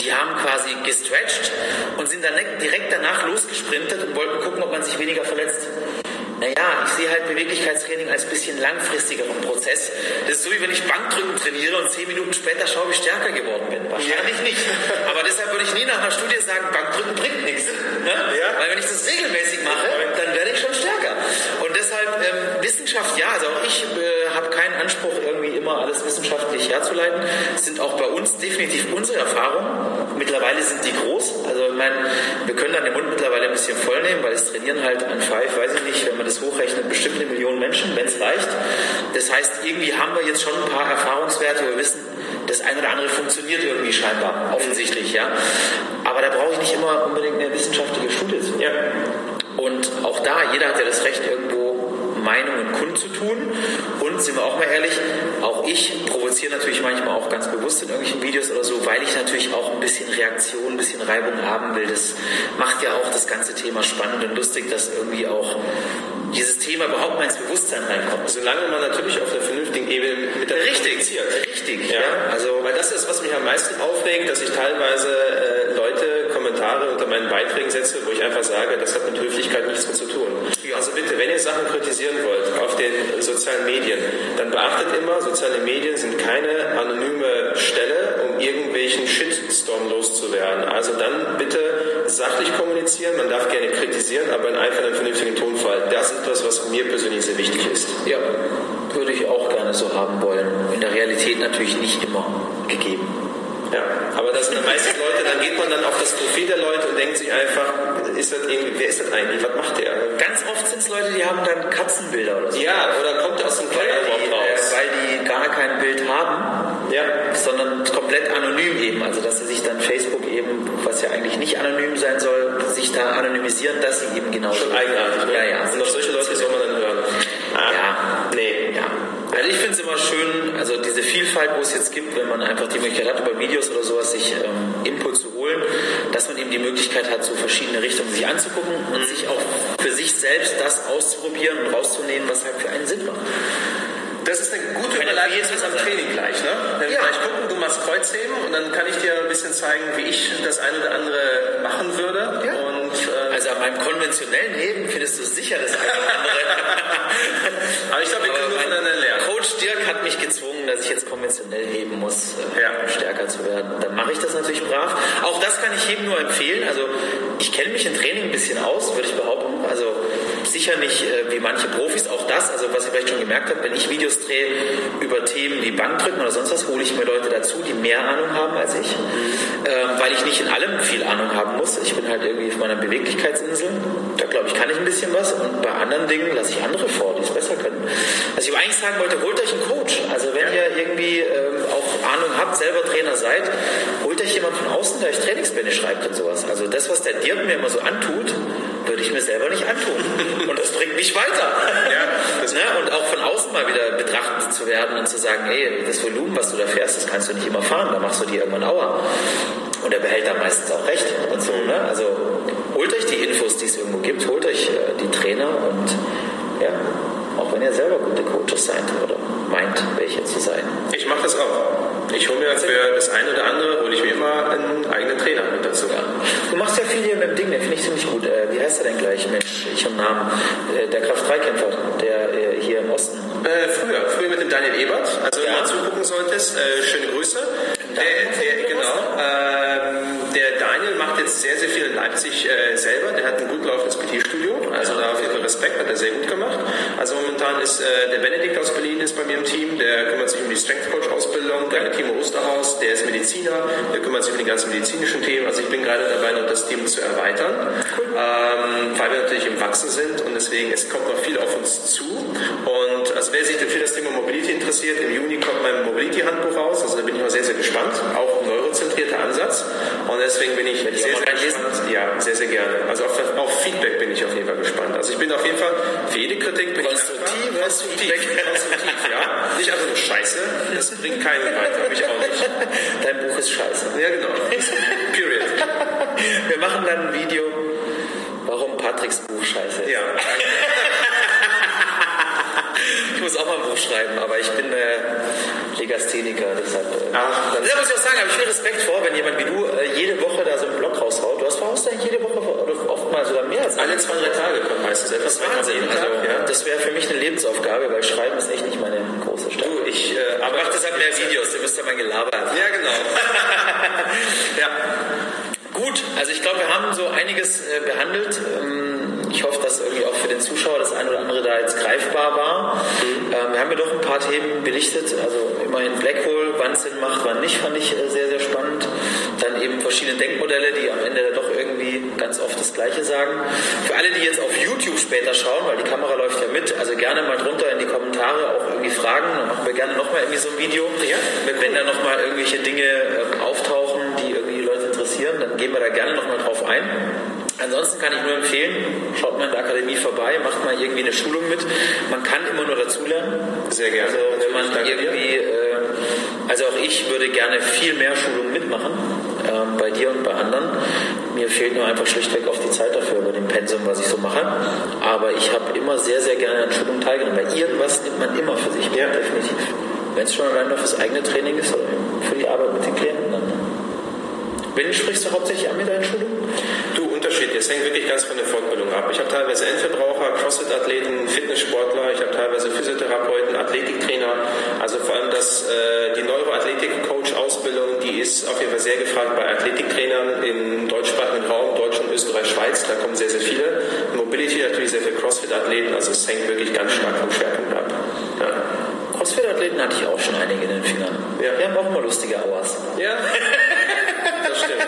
Die haben quasi gestretched und sind dann direkt danach losgesprintet und wollten gucken, ob man sich weniger verletzt. Naja, ich sehe halt Beweglichkeitstraining als bisschen langfristigeren Prozess. Das ist so, wie wenn ich Bankdrücken trainiere und zehn Minuten später schaue, wie ich stärker geworden bin. Wahrscheinlich nicht. Aber deshalb würde ich nie nach einer Studie sagen, Bankdrücken bringt nichts. Ne? Ja. Weil wenn ich das regelmäßig mache, dann werde ich schon stärker. Und deshalb ähm, Wissenschaft, ja, also auch ich äh, habe keinen Anspruch, irgendwie immer alles wissenschaftlich herzuleiten. Sind auch bei uns definitiv unsere Erfahrungen. Mittlerweile sind die groß. Also ich meine, wir können dann den Mund mittlerweile ein bisschen voll nehmen, weil es trainieren halt an Five, weiß ich nicht, wenn man das hochrechnet, bestimmt eine Million Menschen, wenn es reicht. Das heißt, irgendwie haben wir jetzt schon ein paar Erfahrungswerte, wo wir wissen, das eine oder andere funktioniert irgendwie scheinbar, offensichtlich, ja. Aber da brauche ich nicht immer unbedingt eine wissenschaftliche Studie zu. Ja. Und auch da, jeder hat ja das Recht, irgendwo Meinungen kundzutun. Und sind wir auch mal ehrlich, auch ich provoziere natürlich manchmal auch ganz bewusst in irgendwelchen Videos oder so, weil ich natürlich auch ein bisschen Reaktion, ein bisschen Reibung haben will. Das macht ja auch das ganze Thema spannend und lustig, dass irgendwie auch dieses Thema überhaupt mal ins Bewusstsein reinkommt. Solange man natürlich auf der vernünftigen Ebene mit der Richtig, richtig. Ja. ja. Also, weil das ist, was mich am meisten aufregt, dass ich teilweise äh, Leute Kommentare unter meinen Beiträgen setze, wo ich einfach sage, das hat mit Höflichkeit nichts mehr zu tun. Also bitte, wenn ihr Sachen kritisieren wollt auf den sozialen Medien, dann beachtet immer, soziale Medien sind keine anonyme Stelle, um irgendwelchen Shitstorm loszuwerden. Also dann bitte sachlich kommunizieren, man darf gerne kritisieren, aber in einfach einem vernünftigen Tonfall. Das ist etwas, was mir persönlich sehr wichtig ist. Ja, würde ich auch gerne so haben wollen. In der Realität natürlich nicht immer gegeben. Ja, aber das sind meistens Leute, dann geht man dann auf das Profil der Leute und denkt sich einfach, ist das irgendwie, wer ist das eigentlich, was macht der? Ganz oft sind es Leute, die haben dann Katzenbilder oder so. Ja, oder kommt aus dem Kleiderraum raus. Weil die gar kein Bild haben, ja. sondern komplett anonym eben. Also dass sie sich dann Facebook eben, was ja eigentlich nicht anonym sein soll, sich da anonymisieren, dass sie eben genau... Schon eigenartig, ne? Ja, ja. Und auf solche Leute soll man dann hören. Ah, ja. Nee. Ja. Also ich finde es immer schön, also diese Vielfalt, wo es jetzt gibt, wenn man einfach die Möglichkeit hat, über Videos oder sowas sich ähm, Input zu holen, dass man eben die Möglichkeit hat, so verschiedene Richtungen sich anzugucken und sich auch für sich selbst das auszuprobieren und rauszunehmen, was halt für einen Sinn macht. Das ist eine gute Überleitung jetzt am Training gleich, ne? Wenn wir ja. gleich gucken, du machst Kreuzheben und dann kann ich dir ein bisschen zeigen, wie ich das eine oder andere machen würde. Ja. Und, äh, also an meinem konventionellen Heben findest du sicher das eine oder andere. Aber ich glaube, wir können voneinander lernen. Coach Dirk hat mich gezwungen, dass ich jetzt konventionell heben muss, äh, ja. stärker zu werden. Dann mache ich das natürlich brav. Auch das kann ich jedem nur empfehlen. Also ich kenne mich im Training ein bisschen aus, würde ich behaupten. Also sicher nicht äh, wie manche Profis, auch das, also was ihr vielleicht schon gemerkt habt, wenn ich Videos drehe über Themen wie Bankdrücken oder sonst was, hole ich mir Leute dazu, die mehr Ahnung haben als ich, ähm, weil ich nicht in allem viel Ahnung haben muss. Ich bin halt irgendwie auf meiner Beweglichkeitsinsel, da glaube ich, kann ich ein bisschen was und bei anderen Dingen lasse ich andere vor, die es Was ich eigentlich sagen wollte, holt euch einen Coach. Also wenn ihr irgendwie ähm, auch Ahnung habt, selber Trainer seid, holt euch jemand von außen, der euch Trainingspläne schreibt und sowas. Also das, was der Dirk mir immer so antut, würde ich mir selber nicht antun. Und das bringt mich weiter. Ja, ne? Und auch von außen mal wieder betrachtet zu werden und zu sagen, hey, das Volumen, was du da fährst, das kannst du nicht immer fahren, da machst du dir irgendwann Aua. Und er behält da meistens auch recht und so. Ne? Also holt euch die Infos, die es irgendwo gibt, holt euch äh, die Trainer und ja, auch wenn ihr selber gute Coaches seid oder meint, welche zu sein. Ich mache das auch. Ich hole mir für das eine oder andere, hole ich mir immer einen eigenen Trainer mit dazu. Ja. Du machst ja viel hier mit dem Ding, den finde ich ziemlich gut. Äh, wie heißt er denn gleich? Mensch, ich habe Namen. Äh, der Kraft-3-Kämpfer, der äh, hier im Osten. Äh, früher, früher mit dem Daniel Ebert. Also ja. wenn du mal zugucken solltest, äh, schöne Grüße. Medizinischen Themen. Also ich bin gerade dabei, noch das Team zu erweitern, ähm, weil wir natürlich im Wachsen sind und deswegen es kommt noch viel auf uns zu. Und also Also wer sich für das Thema Mobility interessiert, im Juni kommt mein Mobility-Handbuch raus. Also da bin ich mal sehr, sehr gespannt. Auch ein neurozentrierter Ansatz. Und deswegen bin ich sehr, sehr gespannt. Ja, sehr, sehr gerne. Also auf, auf, Feedback bin ich auf jeden Fall gespannt. Also ich bin auf jeden Fall für jede Kritik bin konstruktiv, ich konstruktiv, konstruktiv, ja. Nicht einfach nur Scheiße. Das bringt keinen weiter. Mich auch nicht. Ist Scheiße. Ja, genau. Period. Wir machen dann ein Video, warum Patricks Buch scheiße ist. Ja. ich muss auch mal ein Buch schreiben, aber ich bin äh, Legastheniker, deshalb. Äh, Ach, dann muss ich auch sagen, habe ich viel Respekt vor, wenn jemand wie du äh, jede Woche da so einen Blog raushaut. Du hast verhaust eigentlich jede Woche oder oftmals sogar mehr als alle zwei, drei Tage kommt meistens etwas Wahnsinn. Also, ja. Das wäre für mich eine Lebensaufgabe, weil Schreiben ist echt nicht meine große Stärke. Du, ich, äh, aber mach deshalb mehr Videos, mein Gelaber. Ja, genau. ja. Gut, also ich glaube, wir haben so einiges äh, behandelt. Ähm, ich hoffe, dass irgendwie auch für den Zuschauer das eine oder andere da jetzt greifbar war. Mhm. Ähm, wir haben ja doch ein paar Themen belichtet. Also immerhin Blackhole, wann es Sinn macht, wann nicht, fand ich äh, sehr, sehr spannend. Dann eben verschiedene Denkmodelle, die am Ende doch irgendwie ganz oft das Gleiche sagen. Für alle, die jetzt auf YouTube später schauen, weil die Kamera läuft ja mit, also gerne mal drunter in die Kommentare auch irgendwie Fragen. Dann machen wir gerne nochmal irgendwie so ein Video. Ja. Wenn da nochmal irgendwelche Dinge äh, auftauchen, die irgendwie Leute interessieren, dann gehen wir da gerne nochmal drauf ein. Ansonsten kann ich nur empfehlen, schaut mal in der Akademie vorbei, macht mal irgendwie eine Schulung mit. Man kann immer nur dazulernen. Sehr gerne. Also wenn man irgendwie, äh, also auch ich würde gerne viel mehr Schulungen mitmachen, äh, bei dir und bei anderen. Mir fehlt nur einfach schlichtweg auf die Zeit dafür bei dem Pensum, was ich so mache. Aber ich habe immer sehr, sehr gerne an Schulungen teilgenommen, weil irgendwas nimmt man immer für sich. Ja, definitiv. Wenn es schon allein nur fürs eigene Training ist oder für die Arbeit mit den Klienten, dann Wen sprichst du hauptsächlich an mit deinen Schulungen? Du, unterschiedlich. Es hängt wirklich ganz von der Fortbildung ab. Ich habe teilweise Endverbraucher, Crossfit-Athleten, Fitnesssportler, ich habe teilweise Physiotherapeuten, Athletiktrainer. Also vor allem das, äh, die Neuroathletik-Coach-Ausbildung, die ist auf jeden Fall sehr gefragt bei Athletiktrainern im deutschsprachigen Raum, Deutschland, Österreich, Schweiz. Da kommen sehr, sehr viele. Mobility natürlich sehr viele Crossfit-Athleten. Also es hängt wirklich ganz stark vom Schwerpunkt ab. Ja. Crossfit-Athleten hatte ich auch schon einige in den Fingern. Ja. Wir haben auch mal lustige Hours. Ja. das stimmt.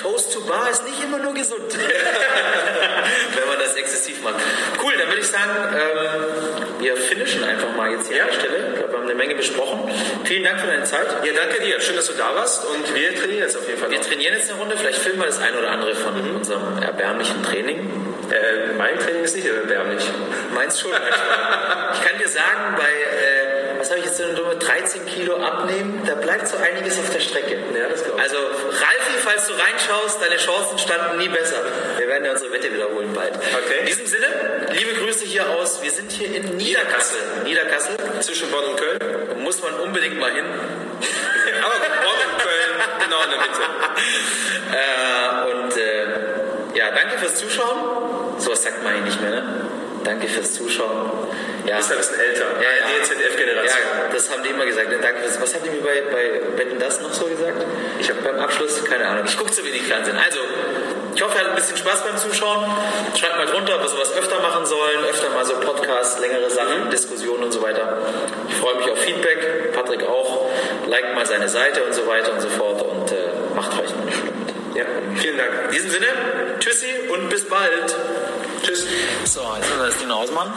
Toast to Bar ist nicht immer nur gesund, wenn man das exzessiv macht. Cool, dann würde ich sagen, ähm, wir finishen einfach mal jetzt hier ja. an der Stelle. Eine Menge besprochen. Vielen Dank für deine Zeit. Ja, danke dir. Schön, dass du da warst und wir trainieren jetzt auf jeden Fall. Wir noch. trainieren jetzt eine Runde. Vielleicht filmen wir das eine oder andere von mhm. unserem erbärmlichen Training. Äh, mein Training ist nicht erbärmlich. Meins schon manchmal. ich kann dir sagen, bei was so eine dumme 13 Kilo abnehmen, da bleibt so einiges auf der Strecke. Ja, also Ralfi, falls du reinschaust, deine Chancen standen nie besser. Wir werden ja unsere Wette wiederholen bald. Okay. In diesem Sinne, liebe Grüße hier aus. Wir sind hier in Niederkassel. Niederkassel. Zwischen Bonn und Köln. Da muss man unbedingt mal hin. Aber Bonn und Köln, genau in der Mitte. äh, und äh, ja, danke fürs Zuschauen. Sowas sagt man eigentlich nicht mehr, ne? Danke fürs Zuschauen. Ja. Du bist ein bisschen älter. Ja, ja. DZF-Generation. Ja, das haben die immer gesagt. Danke fürs, was haben die mir bei, bei Wetten das noch so gesagt? Ich habe beim Abschluss keine Ahnung. Ich gucke zu wenig Fernsehen. Also, ich hoffe, ihr hattet ein bisschen Spaß beim Zuschauen. Schreibt mal drunter, ob wir sowas öfter machen sollen. Öfter mal so Podcasts, längere Sachen, mhm. Diskussionen und so weiter. Ich freue mich auf Feedback. Patrick auch. Liked mal seine Seite und so weiter und so fort. Und äh, macht vielleicht mal eine Stunde. Ja, vielen Dank. In diesem Sinne, tschüssi und bis bald. Tschüss. So, jetzt müssen wir das Ding ausmachen.